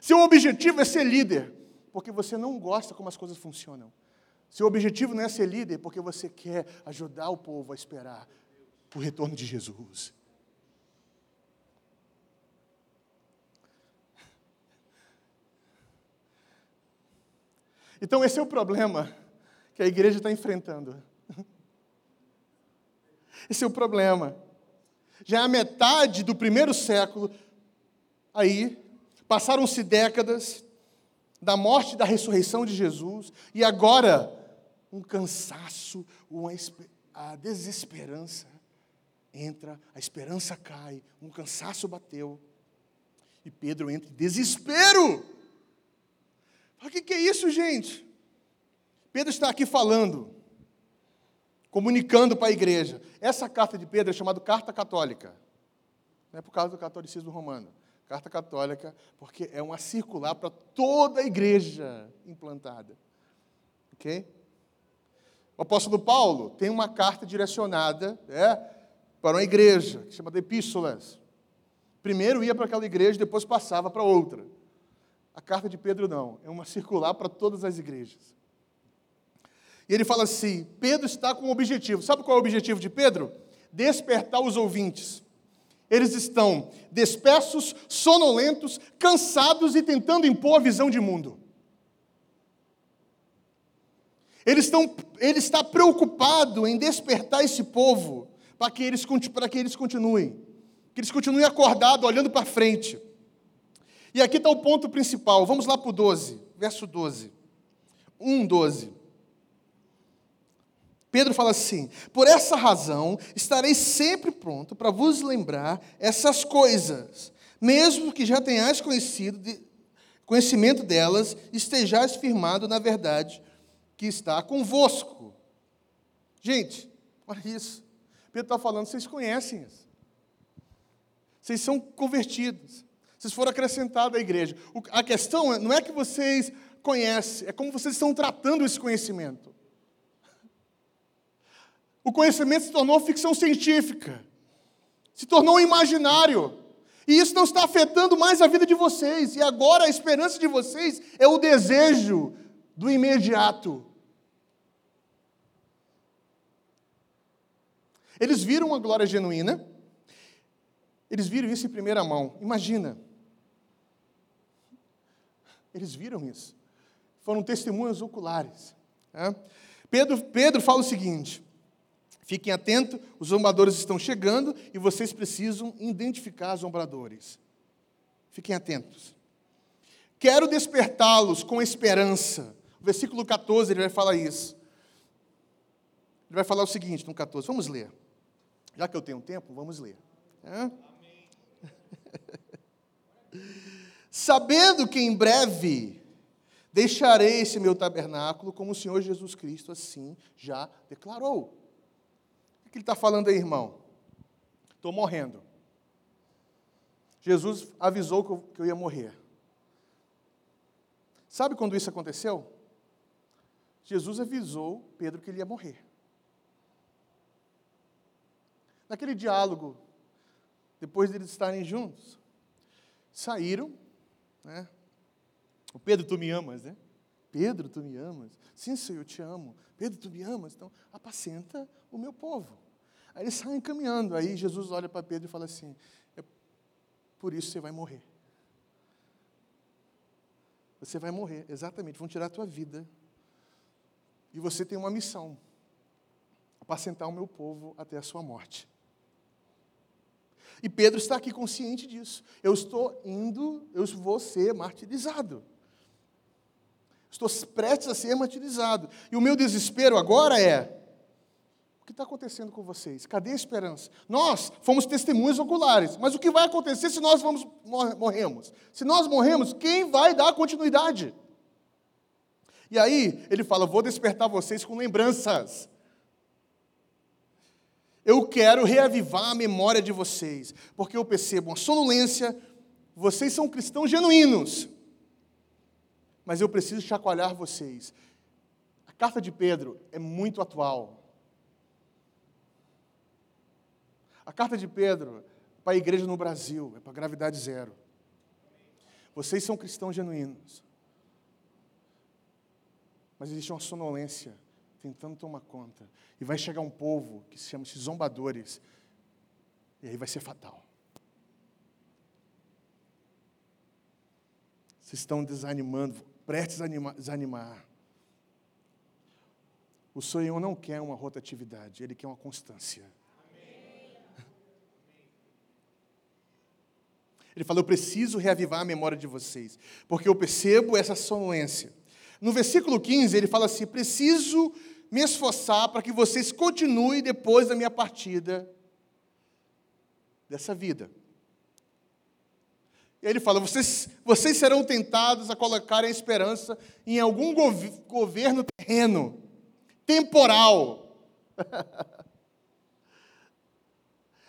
Speaker 1: Seu objetivo é ser líder, porque você não gosta como as coisas funcionam. Seu objetivo não é ser líder, porque você quer ajudar o povo a esperar o retorno de Jesus. Então, esse é o problema que a igreja está enfrentando. Esse é o problema. Já é a metade do primeiro século, aí, passaram-se décadas da morte e da ressurreição de Jesus, e agora um cansaço, uma, a desesperança entra, a esperança cai, um cansaço bateu. E Pedro entra em desespero. O que, que é isso, gente? Pedro está aqui falando, comunicando para a igreja. Essa carta de Pedro é chamada Carta Católica. Não é por causa do catolicismo romano. Carta Católica, porque é uma circular para toda a igreja implantada. Ok? O apóstolo Paulo tem uma carta direcionada é, para uma igreja, que chama de Epístolas. Primeiro ia para aquela igreja, depois passava para outra. A carta de Pedro não, é uma circular para todas as igrejas. E ele fala assim: Pedro está com um objetivo. Sabe qual é o objetivo de Pedro? Despertar os ouvintes. Eles estão despersos, sonolentos, cansados e tentando impor a visão de mundo. Estão, ele está preocupado em despertar esse povo para que eles, para que eles continuem. Que eles continuem acordados, olhando para frente. E aqui está o ponto principal. Vamos lá para o 12, verso 12. 1, 12. Pedro fala assim: Por essa razão estarei sempre pronto para vos lembrar essas coisas, mesmo que já tenhais conhecido de, conhecimento delas, estejais firmado na verdade que está convosco. Gente, olha isso. Pedro está falando, vocês conhecem isso. Vocês são convertidos. Vocês foram acrescentados à igreja. A questão não é que vocês conhecem, é como vocês estão tratando esse conhecimento. O conhecimento se tornou ficção científica, se tornou imaginário. E isso não está afetando mais a vida de vocês. E agora a esperança de vocês é o desejo do imediato. Eles viram a glória genuína, eles viram isso em primeira mão. Imagina. Eles viram isso. Foram testemunhas oculares. Né? Pedro, Pedro fala o seguinte: Fiquem atentos, os zombadores estão chegando e vocês precisam identificar os zombadores. Fiquem atentos. Quero despertá-los com esperança. O versículo 14 ele vai falar isso. Ele vai falar o seguinte no 14, vamos ler. Já que eu tenho tempo, vamos ler. É? Sabendo que em breve deixarei esse meu tabernáculo, como o Senhor Jesus Cristo assim já declarou. O que ele está falando aí, irmão? Estou morrendo. Jesus avisou que eu, ia morrer. Sabe quando isso aconteceu? Jesus avisou Pedro que ele ia morrer. Naquele diálogo, depois de eles estarem juntos, saíram, né? O Pedro, tu me amas, né? Pedro, tu me amas. Sim, Senhor, eu te amo. Pedro, tu me amas. Então, apacenta o meu povo. Aí eles saem caminhando. Aí Jesus olha para Pedro e fala assim: é por isso você vai morrer. Você vai morrer, exatamente. Vão tirar a tua vida. E você tem uma missão: apacentar o meu povo até a sua morte. E Pedro está aqui consciente disso. Eu estou indo, eu vou ser martirizado. Estou prestes a ser martirizado. E o meu desespero agora é: o que está acontecendo com vocês? Cadê a esperança? Nós fomos testemunhas oculares, mas o que vai acontecer se nós vamos, morremos? Se nós morremos, quem vai dar continuidade? E aí ele fala: vou despertar vocês com lembranças. Eu quero reavivar a memória de vocês, porque eu percebo uma sonolência, vocês são cristãos genuínos mas eu preciso chacoalhar vocês. A carta de Pedro é muito atual. A carta de Pedro é para a igreja no Brasil, é para a gravidade zero. Vocês são cristãos genuínos. Mas existe uma sonolência tentando tomar conta. E vai chegar um povo que se chama -se zombadores. E aí vai ser fatal. Vocês estão desanimando prestes a desanimar. O Senhor não quer uma rotatividade, Ele quer uma constância. Ele falou: Eu preciso reavivar a memória de vocês, porque eu percebo essa sonolência. No versículo 15, ele fala assim: Preciso me esforçar para que vocês continuem depois da minha partida dessa vida. E aí ele fala: vocês, vocês serão tentados a colocar a esperança em algum gov governo terreno, temporal.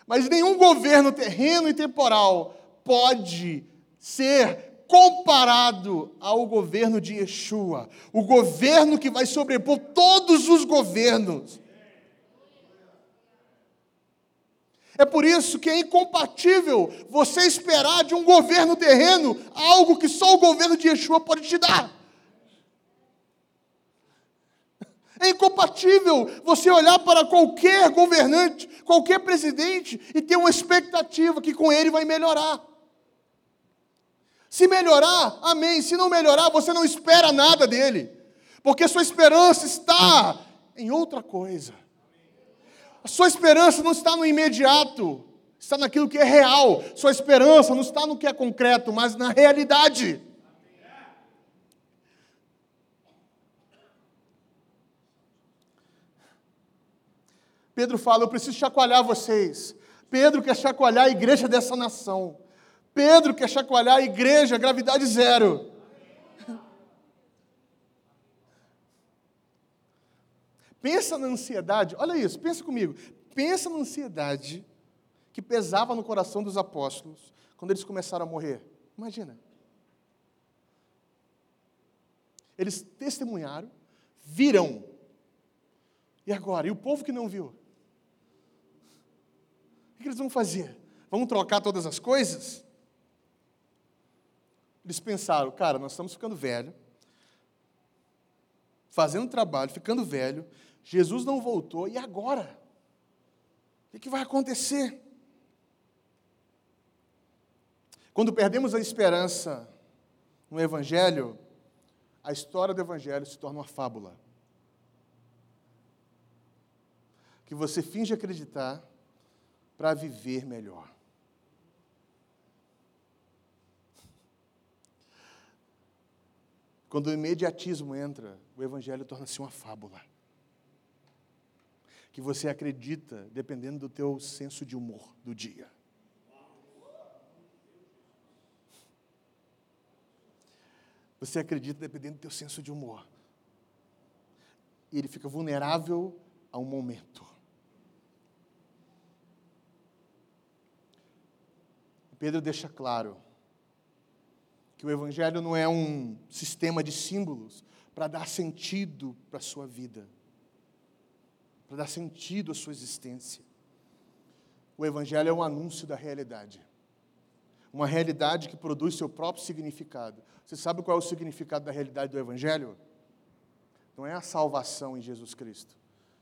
Speaker 1: Mas nenhum governo terreno e temporal pode ser comparado ao governo de Yeshua, o governo que vai sobrepor todos os governos. É por isso que é incompatível você esperar de um governo terreno algo que só o governo de Yeshua pode te dar. É incompatível você olhar para qualquer governante, qualquer presidente e ter uma expectativa que com ele vai melhorar. Se melhorar, amém. Se não melhorar, você não espera nada dele, porque sua esperança está em outra coisa. A sua esperança não está no imediato, está naquilo que é real. Sua esperança não está no que é concreto, mas na realidade. Pedro fala: Eu preciso chacoalhar vocês. Pedro quer chacoalhar a igreja dessa nação. Pedro quer chacoalhar a igreja, gravidade zero. Pensa na ansiedade, olha isso, pensa comigo. Pensa na ansiedade que pesava no coração dos apóstolos quando eles começaram a morrer. Imagina. Eles testemunharam, viram. E agora? E o povo que não viu? O que eles vão fazer? Vão trocar todas as coisas? Eles pensaram, cara, nós estamos ficando velho, fazendo trabalho, ficando velho, Jesus não voltou, e agora? O que vai acontecer? Quando perdemos a esperança no Evangelho, a história do Evangelho se torna uma fábula. Que você finge acreditar para viver melhor. Quando o imediatismo entra, o Evangelho torna-se uma fábula. Que você acredita dependendo do teu senso de humor do dia. Você acredita dependendo do teu senso de humor. E ele fica vulnerável a um momento. Pedro deixa claro que o Evangelho não é um sistema de símbolos para dar sentido para a sua vida, para dar sentido à sua existência. O Evangelho é um anúncio da realidade, uma realidade que produz seu próprio significado. Você sabe qual é o significado da realidade do Evangelho? Não é a salvação em Jesus Cristo,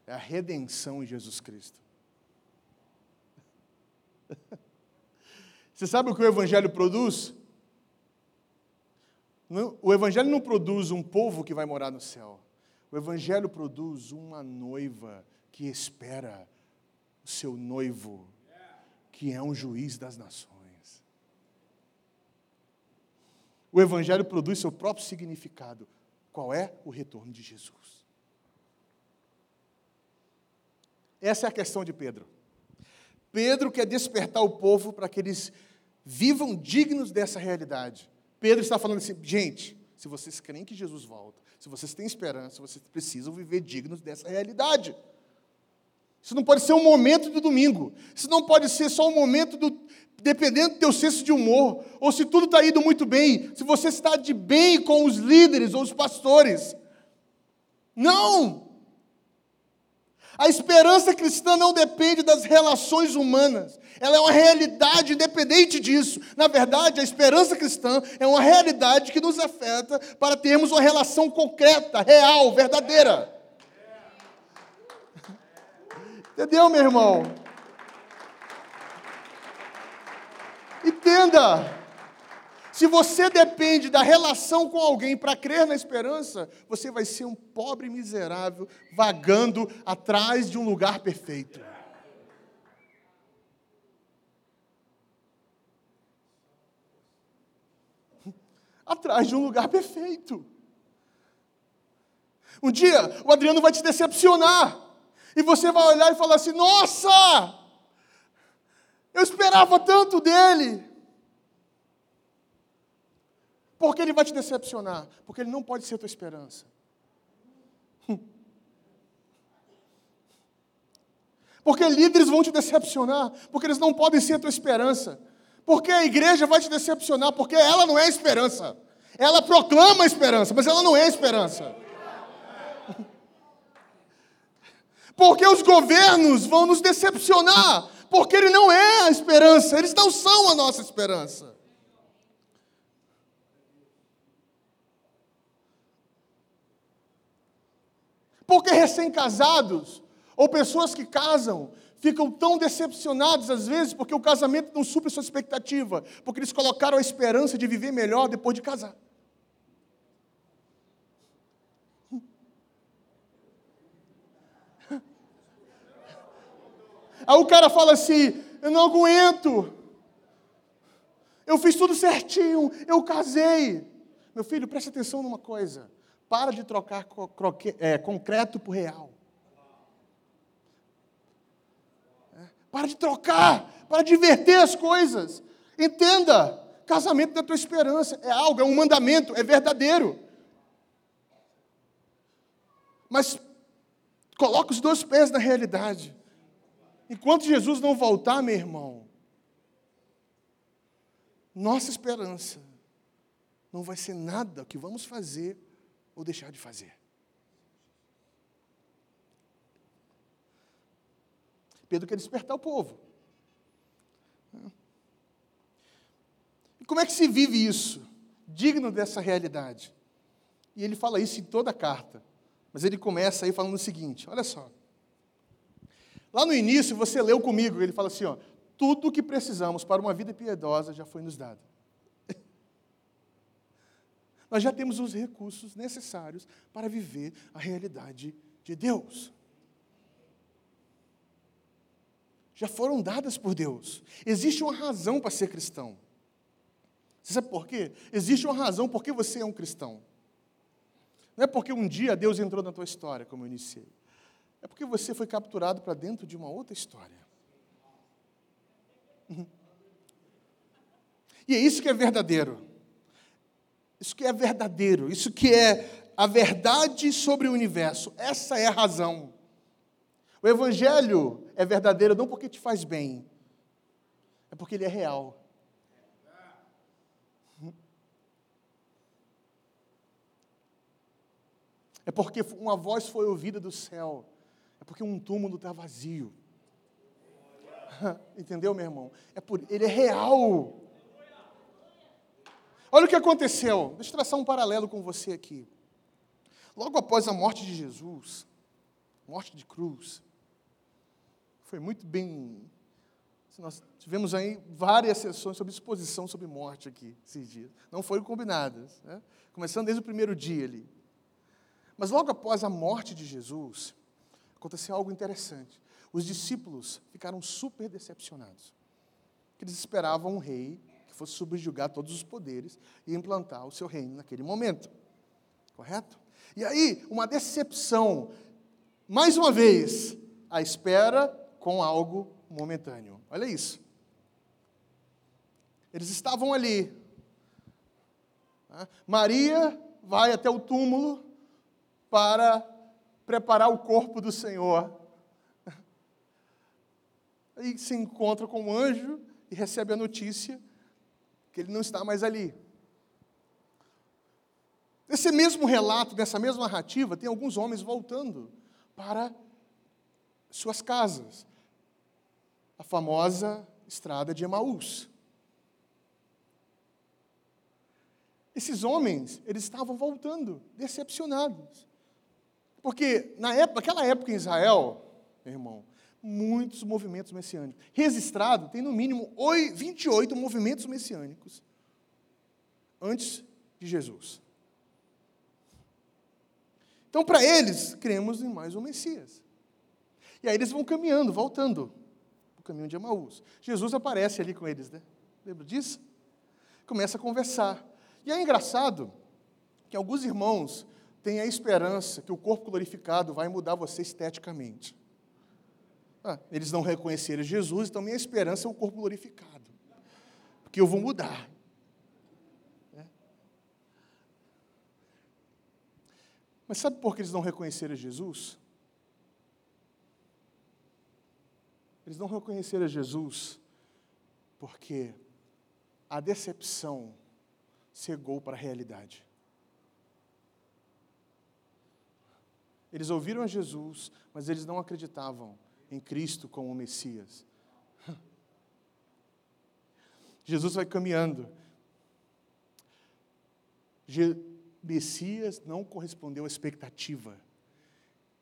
Speaker 1: é a redenção em Jesus Cristo. Você sabe o que o Evangelho produz? O Evangelho não produz um povo que vai morar no céu. O Evangelho produz uma noiva que espera o seu noivo, que é um juiz das nações. O Evangelho produz seu próprio significado. Qual é o retorno de Jesus? Essa é a questão de Pedro. Pedro quer despertar o povo para que eles vivam dignos dessa realidade. Pedro está falando assim, gente, se vocês creem que Jesus volta, se vocês têm esperança, vocês precisam viver dignos dessa realidade. Isso não pode ser um momento do domingo. Isso não pode ser só um momento do. dependendo do teu senso de humor. Ou se tudo está indo muito bem. Se você está de bem com os líderes ou os pastores. Não! A esperança cristã não depende das relações humanas. Ela é uma realidade independente disso. Na verdade, a esperança cristã é uma realidade que nos afeta para termos uma relação concreta, real, verdadeira. Entendeu, meu irmão? Entenda. Se você depende da relação com alguém para crer na esperança, você vai ser um pobre miserável vagando atrás de um lugar perfeito. Atrás de um lugar perfeito. Um dia o Adriano vai te decepcionar. E você vai olhar e falar assim: Nossa! Eu esperava tanto dele. Porque ele vai te decepcionar? Porque ele não pode ser tua esperança. Porque líderes vão te decepcionar, porque eles não podem ser tua esperança. Porque a igreja vai te decepcionar, porque ela não é esperança. Ela proclama a esperança, mas ela não é esperança. Porque os governos vão nos decepcionar, porque ele não é a esperança, eles não são a nossa esperança. Porque recém-casados, ou pessoas que casam, ficam tão decepcionados às vezes porque o casamento não supre sua expectativa, porque eles colocaram a esperança de viver melhor depois de casar. Aí o cara fala assim: eu não aguento, eu fiz tudo certinho, eu casei. Meu filho, preste atenção numa coisa: para de trocar é, concreto por real. Para de trocar, para de inverter as coisas. Entenda, casamento da tua esperança é algo, é um mandamento, é verdadeiro. Mas coloca os dois pés na realidade. Enquanto Jesus não voltar, meu irmão, nossa esperança não vai ser nada que vamos fazer ou deixar de fazer. Pedro quer despertar o povo. E como é que se vive isso? Digno dessa realidade. E ele fala isso em toda a carta. Mas ele começa aí falando o seguinte: olha só. Lá no início, você leu comigo, ele fala assim: ó, tudo o que precisamos para uma vida piedosa já foi nos dado. Nós já temos os recursos necessários para viver a realidade de Deus. já foram dadas por Deus. Existe uma razão para ser cristão. Você sabe por quê? Existe uma razão por que você é um cristão. Não é porque um dia Deus entrou na tua história, como eu iniciei. É porque você foi capturado para dentro de uma outra história. Uhum. E é isso que é verdadeiro. Isso que é verdadeiro. Isso que é a verdade sobre o universo. Essa é a razão. O Evangelho é verdadeiro não porque te faz bem, é porque ele é real. É porque uma voz foi ouvida do céu. É porque um túmulo está vazio. Entendeu, meu irmão? É por, ele é real. Olha o que aconteceu. Deixa eu traçar um paralelo com você aqui. Logo após a morte de Jesus, morte de cruz, foi muito bem. Nós tivemos aí várias sessões sobre exposição sobre morte aqui esses dias. Não foram combinadas, né? começando desde o primeiro dia ali. Mas logo após a morte de Jesus, aconteceu algo interessante. Os discípulos ficaram super decepcionados. Eles esperavam um rei fosse subjugar todos os poderes e implantar o seu reino naquele momento. Correto? E aí, uma decepção. Mais uma vez, a espera com algo momentâneo. Olha isso. Eles estavam ali. Maria vai até o túmulo para preparar o corpo do Senhor. Aí se encontra com um anjo e recebe a notícia que ele não está mais ali. Nesse mesmo relato, nessa mesma narrativa, tem alguns homens voltando para suas casas a famosa estrada de Emaús. Esses homens, eles estavam voltando, decepcionados. Porque na época, naquela época em Israel, meu irmão, muitos movimentos messiânicos. Registrado, tem no mínimo 28 movimentos messiânicos antes de Jesus. Então, para eles, cremos em mais um Messias. E aí eles vão caminhando, voltando caminho de Emaús. Jesus aparece ali com eles, né? Lembra disso? Começa a conversar. E é engraçado que alguns irmãos tem a esperança que o corpo glorificado vai mudar você esteticamente. Ah, eles não reconheceram Jesus, então minha esperança é o corpo glorificado. Porque eu vou mudar. É. Mas sabe por que eles não reconheceram Jesus? Eles não reconheceram Jesus porque a decepção cegou para a realidade. Eles ouviram a Jesus, mas eles não acreditavam em Cristo como Messias. Jesus vai caminhando. Je Messias não correspondeu à expectativa.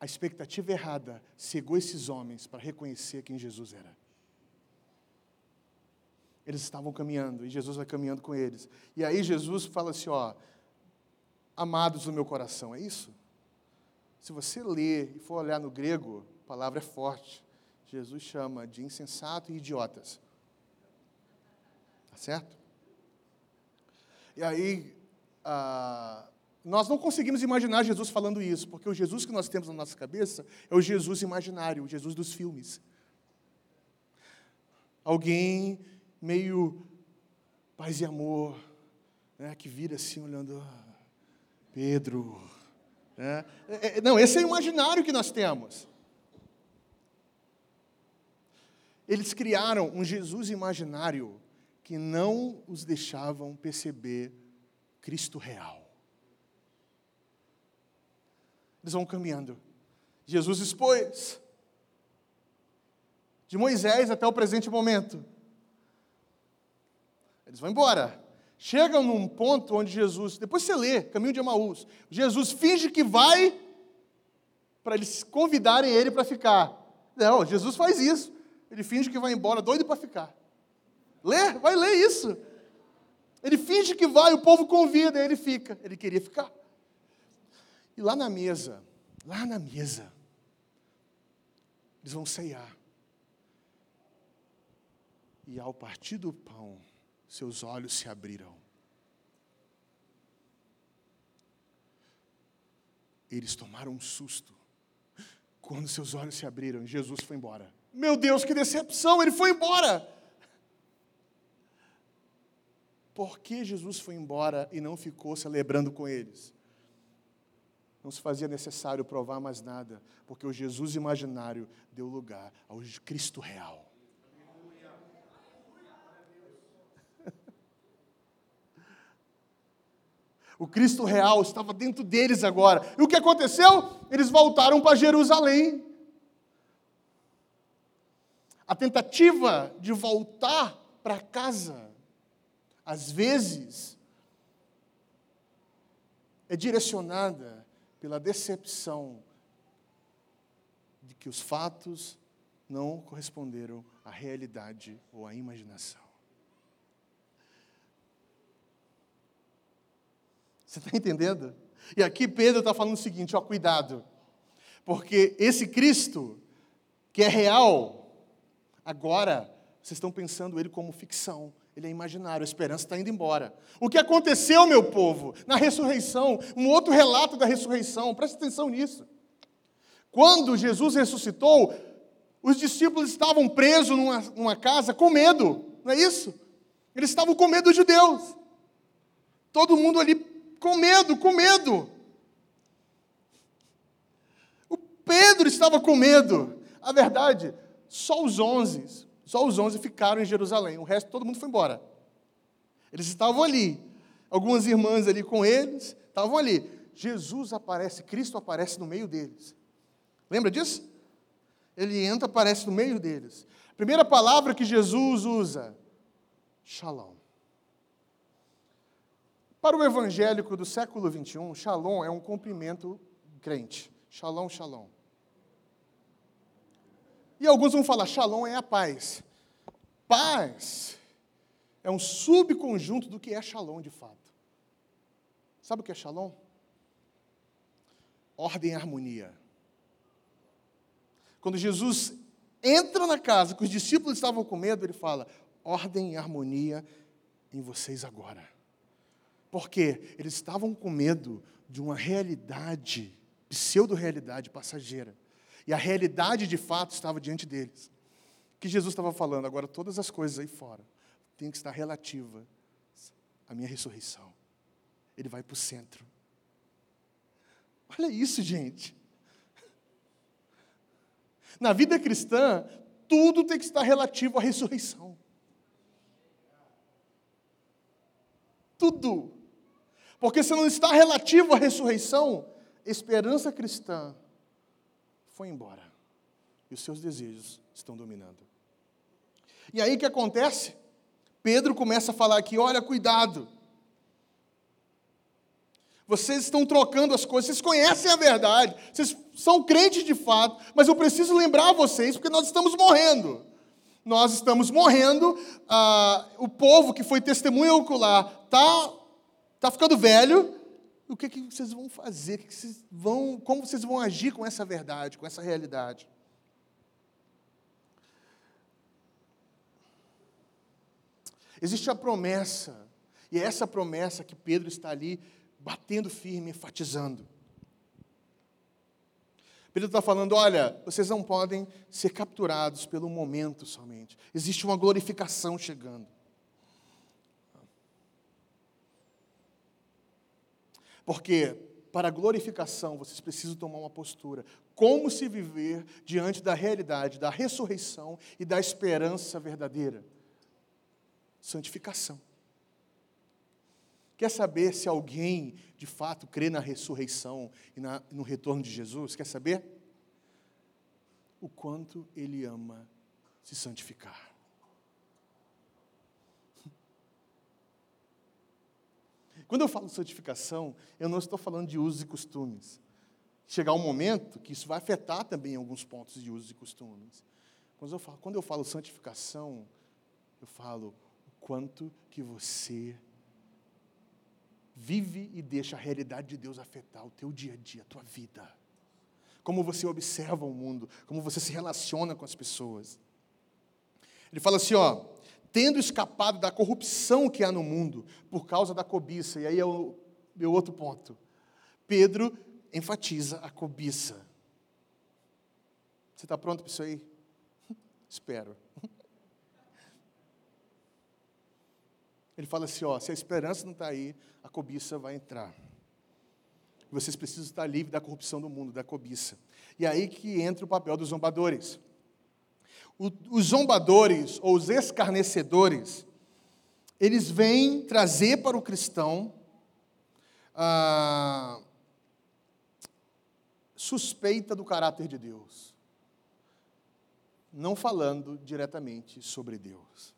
Speaker 1: A expectativa errada cegou esses homens para reconhecer quem Jesus era. Eles estavam caminhando e Jesus vai caminhando com eles. E aí Jesus fala assim: ó, amados do meu coração, é isso? Se você ler e for olhar no grego, a palavra é forte. Jesus chama de insensato e idiotas. Tá certo? E aí, ah, nós não conseguimos imaginar Jesus falando isso, porque o Jesus que nós temos na nossa cabeça é o Jesus imaginário, o Jesus dos filmes. Alguém meio paz e amor, né, que vira assim olhando, ah, Pedro. Né? É, é, não, esse é o imaginário que nós temos. Eles criaram um Jesus imaginário que não os deixavam perceber Cristo real. Eles vão caminhando. Jesus expôs de Moisés até o presente momento. Eles vão embora. Chegam num ponto onde Jesus, depois você lê, caminho de Emaús, Jesus finge que vai para eles convidarem ele para ficar. Não, Jesus faz isso. Ele finge que vai embora, doido para ficar. Lê, vai ler isso. Ele finge que vai, o povo convida, ele fica. Ele queria ficar. E lá na mesa, lá na mesa, eles vão ceiar. E ao partir do pão, seus olhos se abriram. Eles tomaram um susto quando seus olhos se abriram Jesus foi embora. Meu Deus, que decepção, ele foi embora. Por que Jesus foi embora e não ficou celebrando com eles? Não se fazia necessário provar mais nada, porque o Jesus imaginário deu lugar ao Cristo real. O Cristo real estava dentro deles agora. E o que aconteceu? Eles voltaram para Jerusalém. A tentativa de voltar para casa, às vezes, é direcionada pela decepção de que os fatos não corresponderam à realidade ou à imaginação. Você está entendendo? E aqui Pedro está falando o seguinte: ó, cuidado, porque esse Cristo, que é real, agora vocês estão pensando ele como ficção, ele é imaginário, a esperança está indo embora. O que aconteceu, meu povo, na ressurreição, um outro relato da ressurreição, presta atenção nisso. Quando Jesus ressuscitou, os discípulos estavam presos numa, numa casa com medo, não é isso? Eles estavam com medo de Deus. Todo mundo ali com medo, com medo. O Pedro estava com medo. A verdade, só os onze, só os onze ficaram em Jerusalém. O resto, todo mundo foi embora. Eles estavam ali. Algumas irmãs ali com eles, estavam ali. Jesus aparece, Cristo aparece no meio deles. Lembra disso? Ele entra, aparece no meio deles. primeira palavra que Jesus usa, Shalom. Para o evangélico do século 21, shalom é um cumprimento crente. Shalom, shalom. E alguns vão falar, shalom é a paz. Paz é um subconjunto do que é shalom de fato. Sabe o que é shalom? Ordem e harmonia. Quando Jesus entra na casa que os discípulos estavam com medo, ele fala: ordem e harmonia em vocês agora. Porque eles estavam com medo de uma realidade, pseudo-realidade passageira. E a realidade de fato estava diante deles. O que Jesus estava falando, agora todas as coisas aí fora têm que estar relativa à minha ressurreição. Ele vai para o centro. Olha isso, gente. Na vida cristã, tudo tem que estar relativo à ressurreição. Tudo. Porque se não está relativo à ressurreição, esperança cristã foi embora. E os seus desejos estão dominando. E aí o que acontece? Pedro começa a falar aqui: olha, cuidado. Vocês estão trocando as coisas, vocês conhecem a verdade, vocês são crentes de fato, mas eu preciso lembrar vocês, porque nós estamos morrendo. Nós estamos morrendo, ah, o povo que foi testemunha ocular está tá ficando velho. O que, que vocês vão fazer? Que vocês vão, como vocês vão agir com essa verdade, com essa realidade? Existe a promessa, e é essa promessa que Pedro está ali batendo firme, enfatizando. Pedro está falando: olha, vocês não podem ser capturados pelo momento somente. Existe uma glorificação chegando. Porque para a glorificação vocês precisam tomar uma postura. Como se viver diante da realidade, da ressurreição e da esperança verdadeira? Santificação. Quer saber se alguém de fato crê na ressurreição e na, no retorno de Jesus? Quer saber? O quanto ele ama se santificar. Quando eu falo santificação, eu não estou falando de usos e costumes. Chegar um momento que isso vai afetar também alguns pontos de usos e costumes. Quando eu falo, quando eu falo santificação, eu falo o quanto que você vive e deixa a realidade de Deus afetar o teu dia a dia, a tua vida. Como você observa o mundo, como você se relaciona com as pessoas. Ele fala assim, ó, tendo escapado da corrupção que há no mundo por causa da cobiça. E aí é o meu outro ponto. Pedro enfatiza a cobiça. Você está pronto para isso aí? Espero. Ele fala assim: ó, se a esperança não está aí, a cobiça vai entrar. Vocês precisam estar livres da corrupção do mundo, da cobiça. E aí que entra o papel dos zombadores. Os zombadores ou os escarnecedores, eles vêm trazer para o cristão a suspeita do caráter de Deus, não falando diretamente sobre Deus.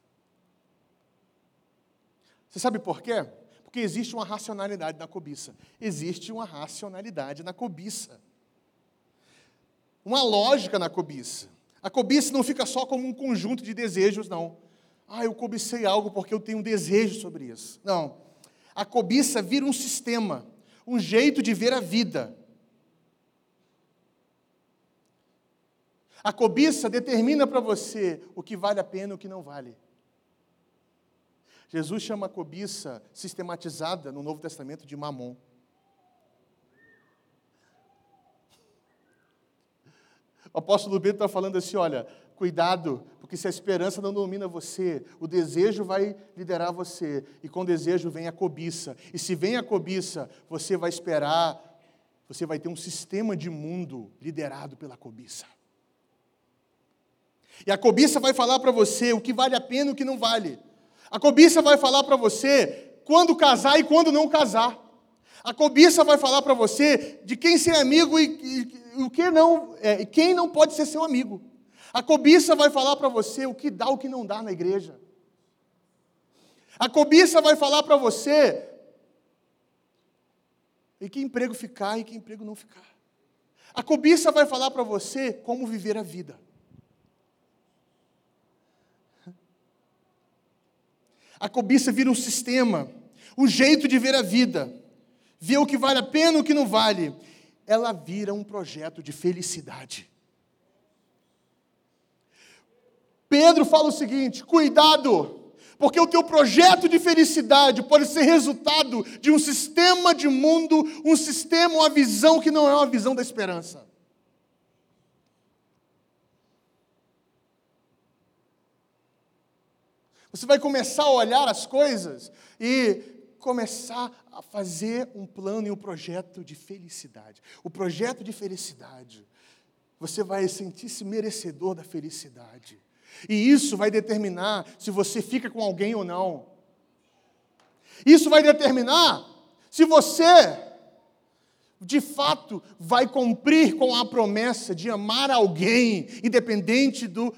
Speaker 1: Você sabe por quê? Porque existe uma racionalidade na cobiça. Existe uma racionalidade na cobiça. Uma lógica na cobiça. A cobiça não fica só como um conjunto de desejos, não. Ah, eu cobicei algo porque eu tenho um desejo sobre isso. Não. A cobiça vira um sistema, um jeito de ver a vida. A cobiça determina para você o que vale a pena e o que não vale. Jesus chama a cobiça sistematizada no Novo Testamento de mamon. O apóstolo Pedro está falando assim: olha, cuidado, porque se a esperança não domina você, o desejo vai liderar você, e com o desejo vem a cobiça. E se vem a cobiça, você vai esperar, você vai ter um sistema de mundo liderado pela cobiça. E a cobiça vai falar para você o que vale a pena e o que não vale. A cobiça vai falar para você quando casar e quando não casar. A cobiça vai falar para você de quem ser amigo e, e, e o que não, é, quem não pode ser seu amigo. A cobiça vai falar para você o que dá, o que não dá na igreja. A cobiça vai falar para você e que emprego ficar e que emprego não ficar. A cobiça vai falar para você como viver a vida. A cobiça vira um sistema, um jeito de ver a vida, ver o que vale a pena e o que não vale. Ela vira um projeto de felicidade. Pedro fala o seguinte: cuidado, Porque o teu projeto de felicidade pode ser resultado de um sistema de mundo, um sistema, uma visão que não é uma visão da esperança. Você vai começar a olhar as coisas e começar a fazer um plano e um projeto de felicidade. O projeto de felicidade. Você vai sentir-se merecedor da felicidade. E isso vai determinar se você fica com alguém ou não. Isso vai determinar se você, de fato, vai cumprir com a promessa de amar alguém, independente do,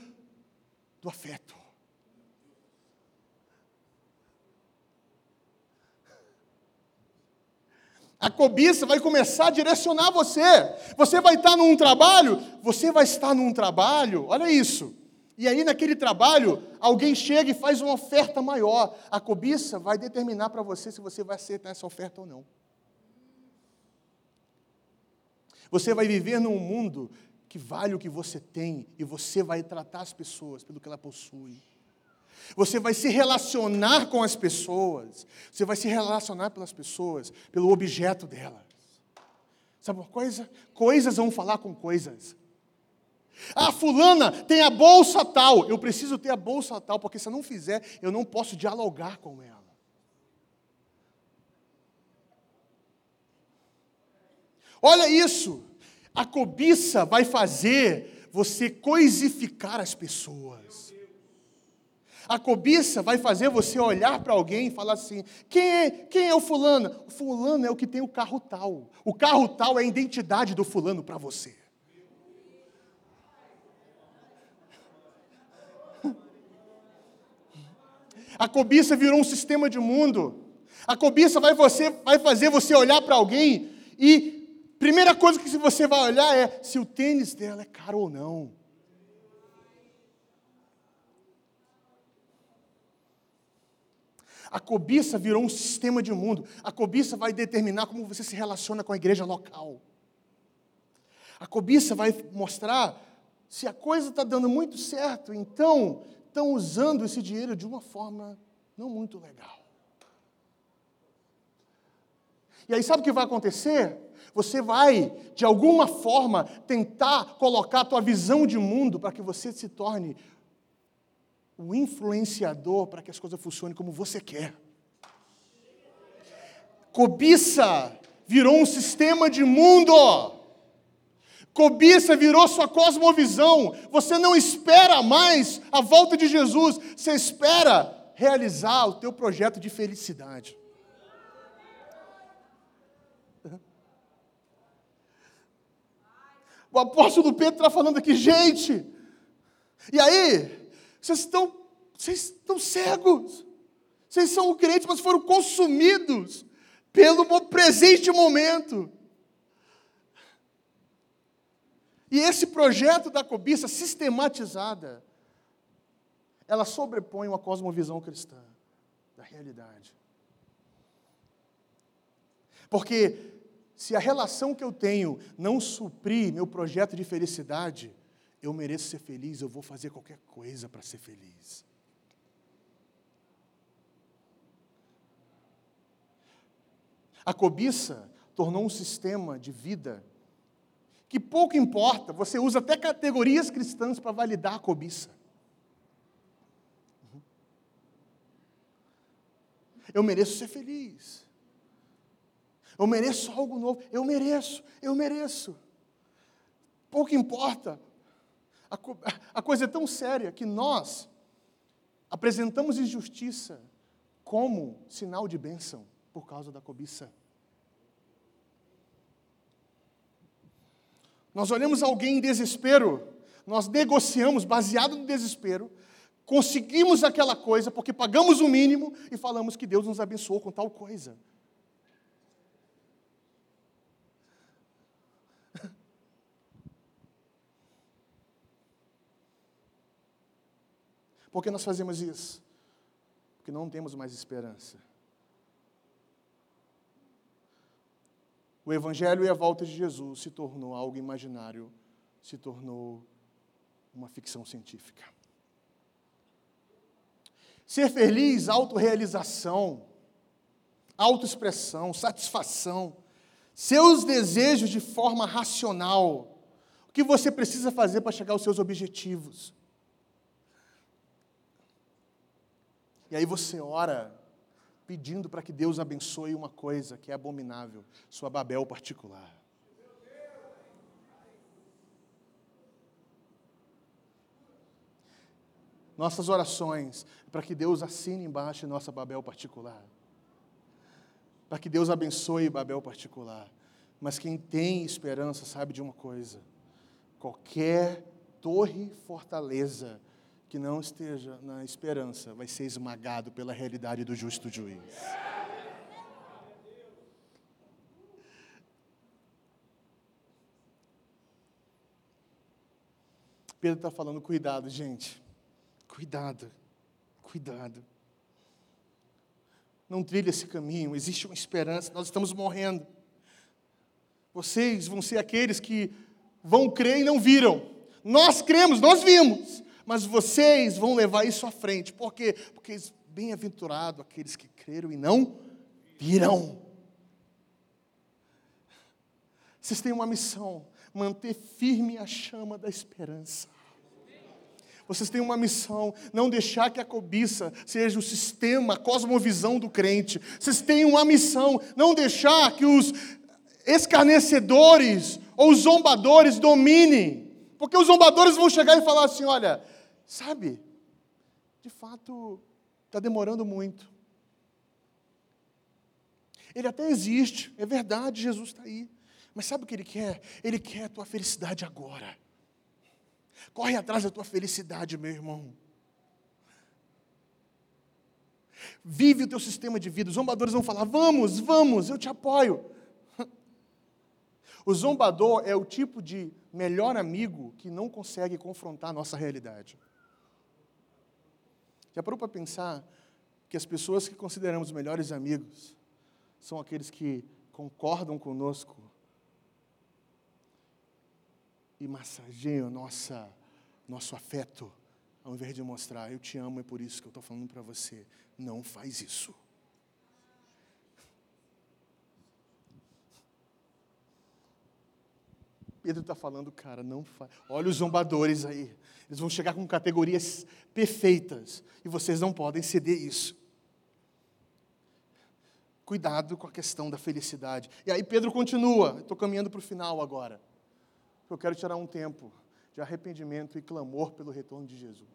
Speaker 1: do afeto. A cobiça vai começar a direcionar você. Você vai estar num trabalho, você vai estar num trabalho, olha isso. E aí, naquele trabalho, alguém chega e faz uma oferta maior. A cobiça vai determinar para você se você vai aceitar essa oferta ou não. Você vai viver num mundo que vale o que você tem e você vai tratar as pessoas pelo que ela possui. Você vai se relacionar com as pessoas. Você vai se relacionar pelas pessoas, pelo objeto delas. Sabe uma coisa? Coisas vão falar com coisas. Ah, fulana tem a bolsa tal. Eu preciso ter a bolsa tal, porque se eu não fizer, eu não posso dialogar com ela. Olha isso. A cobiça vai fazer você coisificar as pessoas. A cobiça vai fazer você olhar para alguém e falar assim: quem é, quem é o fulano? O fulano é o que tem o carro tal. O carro tal é a identidade do fulano para você. A cobiça virou um sistema de mundo. A cobiça vai, você, vai fazer você olhar para alguém e primeira coisa que você vai olhar é se o tênis dela é caro ou não. A cobiça virou um sistema de mundo. A cobiça vai determinar como você se relaciona com a igreja local. A cobiça vai mostrar se a coisa está dando muito certo, então estão usando esse dinheiro de uma forma não muito legal. E aí sabe o que vai acontecer? Você vai, de alguma forma, tentar colocar a tua visão de mundo para que você se torne o influenciador para que as coisas funcionem como você quer. Cobiça virou um sistema de mundo. Cobiça virou sua cosmovisão. Você não espera mais a volta de Jesus, você espera realizar o teu projeto de felicidade. O apóstolo Pedro está falando aqui, gente. E aí, vocês estão, vocês estão cegos. Vocês são crentes, mas foram consumidos pelo presente momento. E esse projeto da cobiça sistematizada, ela sobrepõe uma cosmovisão cristã da realidade. Porque se a relação que eu tenho não suprir meu projeto de felicidade, eu mereço ser feliz, eu vou fazer qualquer coisa para ser feliz. A cobiça tornou um sistema de vida que pouco importa, você usa até categorias cristãs para validar a cobiça. Eu mereço ser feliz. Eu mereço algo novo. Eu mereço, eu mereço. Pouco importa a, a coisa é tão séria que nós apresentamos injustiça como sinal de bênção por causa da cobiça. Nós olhamos alguém em desespero, nós negociamos baseado no desespero, conseguimos aquela coisa porque pagamos o mínimo e falamos que Deus nos abençoou com tal coisa. Por que nós fazemos isso? Porque não temos mais esperança. O Evangelho e a volta de Jesus se tornou algo imaginário, se tornou uma ficção científica. Ser feliz, autorrealização, autoexpressão, satisfação, seus desejos de forma racional, o que você precisa fazer para chegar aos seus objetivos. E aí você ora pedindo para que Deus abençoe uma coisa que é abominável, sua Babel particular. Nossas orações para que Deus assine embaixo nossa Babel particular. Para que Deus abençoe Babel particular. Mas quem tem esperança sabe de uma coisa: qualquer torre, fortaleza que não esteja na esperança vai ser esmagado pela realidade do justo juiz. Pedro está falando, cuidado, gente. Cuidado, cuidado. Não trilhe esse caminho, existe uma esperança, nós estamos morrendo. Vocês vão ser aqueles que vão crer e não viram. Nós cremos, nós vimos mas vocês vão levar isso à frente. Por quê? Porque bem-aventurado aqueles que creram e não viram. Vocês têm uma missão: manter firme a chama da esperança. Vocês têm uma missão, não deixar que a cobiça seja o sistema, a cosmovisão do crente. Vocês têm uma missão, não deixar que os escarnecedores ou os zombadores dominem. Porque os zombadores vão chegar e falar assim: olha, Sabe? De fato, está demorando muito. Ele até existe, é verdade, Jesus está aí. Mas sabe o que ele quer? Ele quer a tua felicidade agora. Corre atrás da tua felicidade, meu irmão. Vive o teu sistema de vida. Os zombadores vão falar: vamos, vamos, eu te apoio. O zombador é o tipo de melhor amigo que não consegue confrontar a nossa realidade. Já parou para pensar que as pessoas que consideramos melhores amigos são aqueles que concordam conosco e massageiam nossa, nosso afeto, ao invés de mostrar, eu te amo, é por isso que eu estou falando para você. Não faz isso. Pedro está falando, cara, não faz. Olha os zombadores aí. Eles vão chegar com categorias perfeitas e vocês não podem ceder isso. Cuidado com a questão da felicidade. E aí Pedro continua, estou caminhando para o final agora. Eu quero tirar um tempo de arrependimento e clamor pelo retorno de Jesus.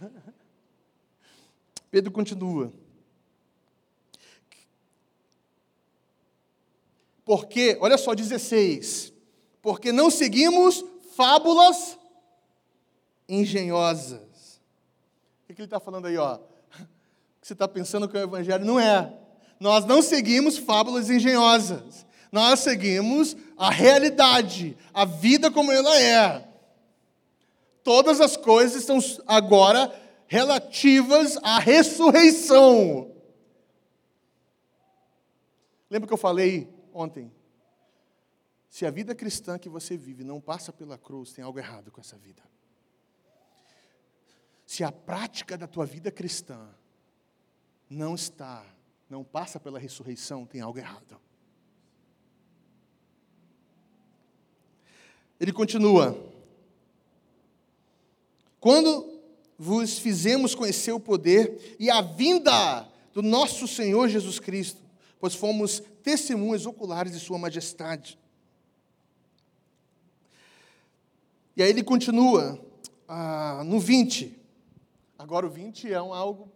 Speaker 1: Pedro continua. Porque, olha só, 16. Porque não seguimos fábulas engenhosas. O que ele está falando aí, ó? Você está pensando que é o Evangelho não é. Nós não seguimos fábulas engenhosas. Nós seguimos a realidade, a vida como ela é. Todas as coisas estão agora relativas à ressurreição. Lembra que eu falei ontem? Se a vida cristã que você vive não passa pela cruz, tem algo errado com essa vida se a prática da tua vida cristã não está, não passa pela ressurreição, tem algo errado. Ele continua: Quando vos fizemos conhecer o poder e a vinda do nosso Senhor Jesus Cristo, pois fomos testemunhas oculares de Sua majestade. E aí ele continua ah, no 20. Agora, o 20 é um algo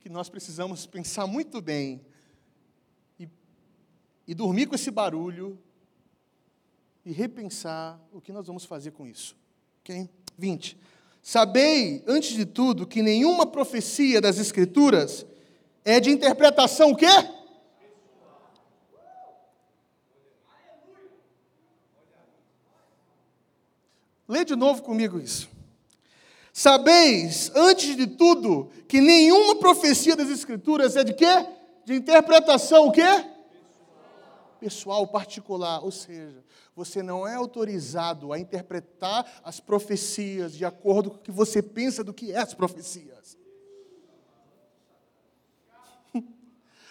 Speaker 1: que nós precisamos pensar muito bem e, e dormir com esse barulho e repensar o que nós vamos fazer com isso. Ok? 20. Sabei, antes de tudo, que nenhuma profecia das Escrituras é de interpretação o quê? Lê de novo comigo isso. Sabeis, antes de tudo, que nenhuma profecia das Escrituras é de quê? De interpretação o quê? Pessoal, particular. Ou seja, você não é autorizado a interpretar as profecias de acordo com o que você pensa do que é as profecias.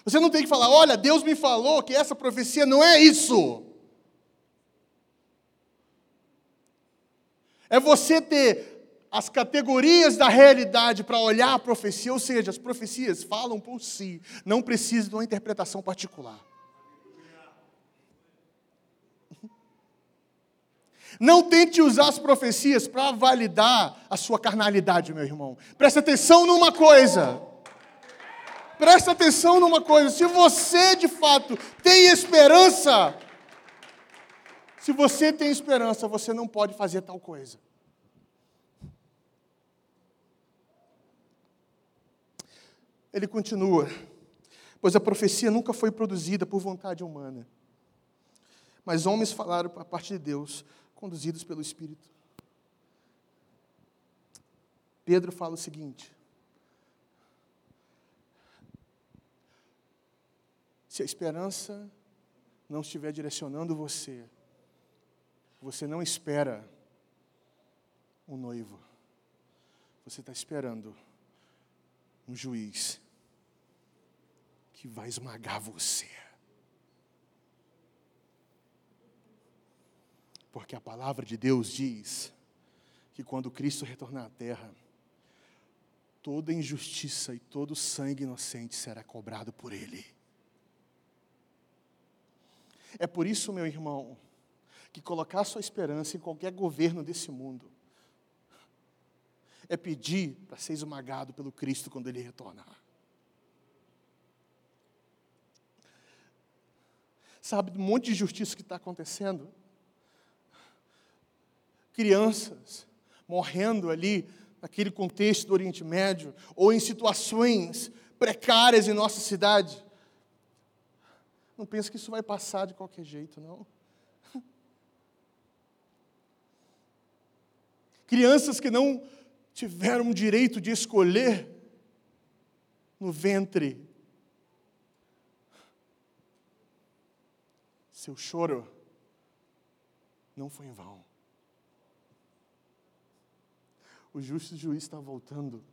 Speaker 1: Você não tem que falar, olha, Deus me falou que essa profecia não é isso. É você ter as categorias da realidade para olhar a profecia, ou seja, as profecias falam por si, não precisa de uma interpretação particular. Não tente usar as profecias para validar a sua carnalidade, meu irmão. Presta atenção numa coisa. Presta atenção numa coisa. Se você de fato tem esperança, se você tem esperança, você não pode fazer tal coisa. Ele continua, pois a profecia nunca foi produzida por vontade humana, mas homens falaram a parte de Deus, conduzidos pelo Espírito. Pedro fala o seguinte: se a esperança não estiver direcionando você, você não espera um noivo, você está esperando um juiz que vai esmagar você. Porque a palavra de Deus diz que quando Cristo retornar à terra, toda injustiça e todo sangue inocente será cobrado por Ele. É por isso, meu irmão, que colocar sua esperança em qualquer governo desse mundo é pedir para ser esmagado pelo Cristo quando Ele retornar. Sabe, um monte de injustiça que está acontecendo crianças morrendo ali naquele contexto do Oriente Médio, ou em situações precárias em nossa cidade. Não pense que isso vai passar de qualquer jeito, não. Crianças que não tiveram o direito de escolher no ventre. Seu choro não foi em vão o justo juiz está voltando.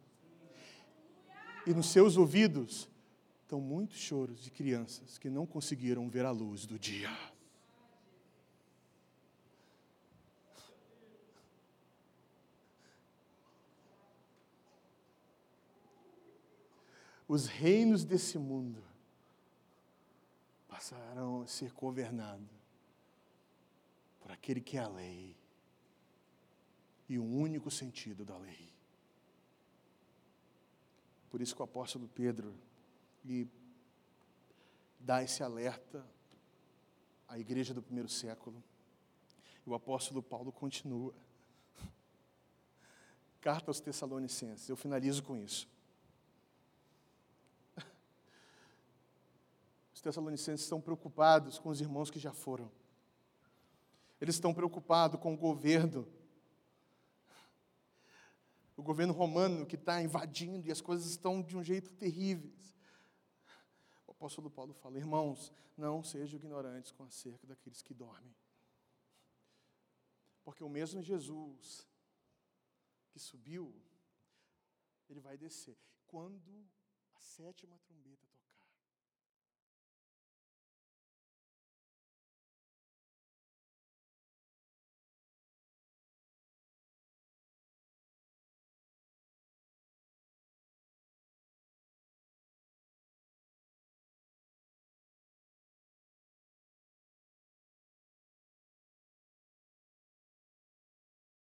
Speaker 1: E nos seus ouvidos estão muitos choros de crianças que não conseguiram ver a luz do dia. Os reinos desse mundo passarão a ser governados por aquele que é a lei e o único sentido da lei. Por isso que o apóstolo Pedro lhe dá esse alerta à igreja do primeiro século. E o apóstolo Paulo continua. Carta aos Tessalonicenses, eu finalizo com isso. Tessalonicenses estão preocupados com os irmãos que já foram. Eles estão preocupados com o governo o governo romano que está invadindo e as coisas estão de um jeito terríveis. O apóstolo Paulo fala: irmãos, não sejam ignorantes com acerca daqueles que dormem. Porque o mesmo Jesus que subiu, ele vai descer. Quando a sétima trombeta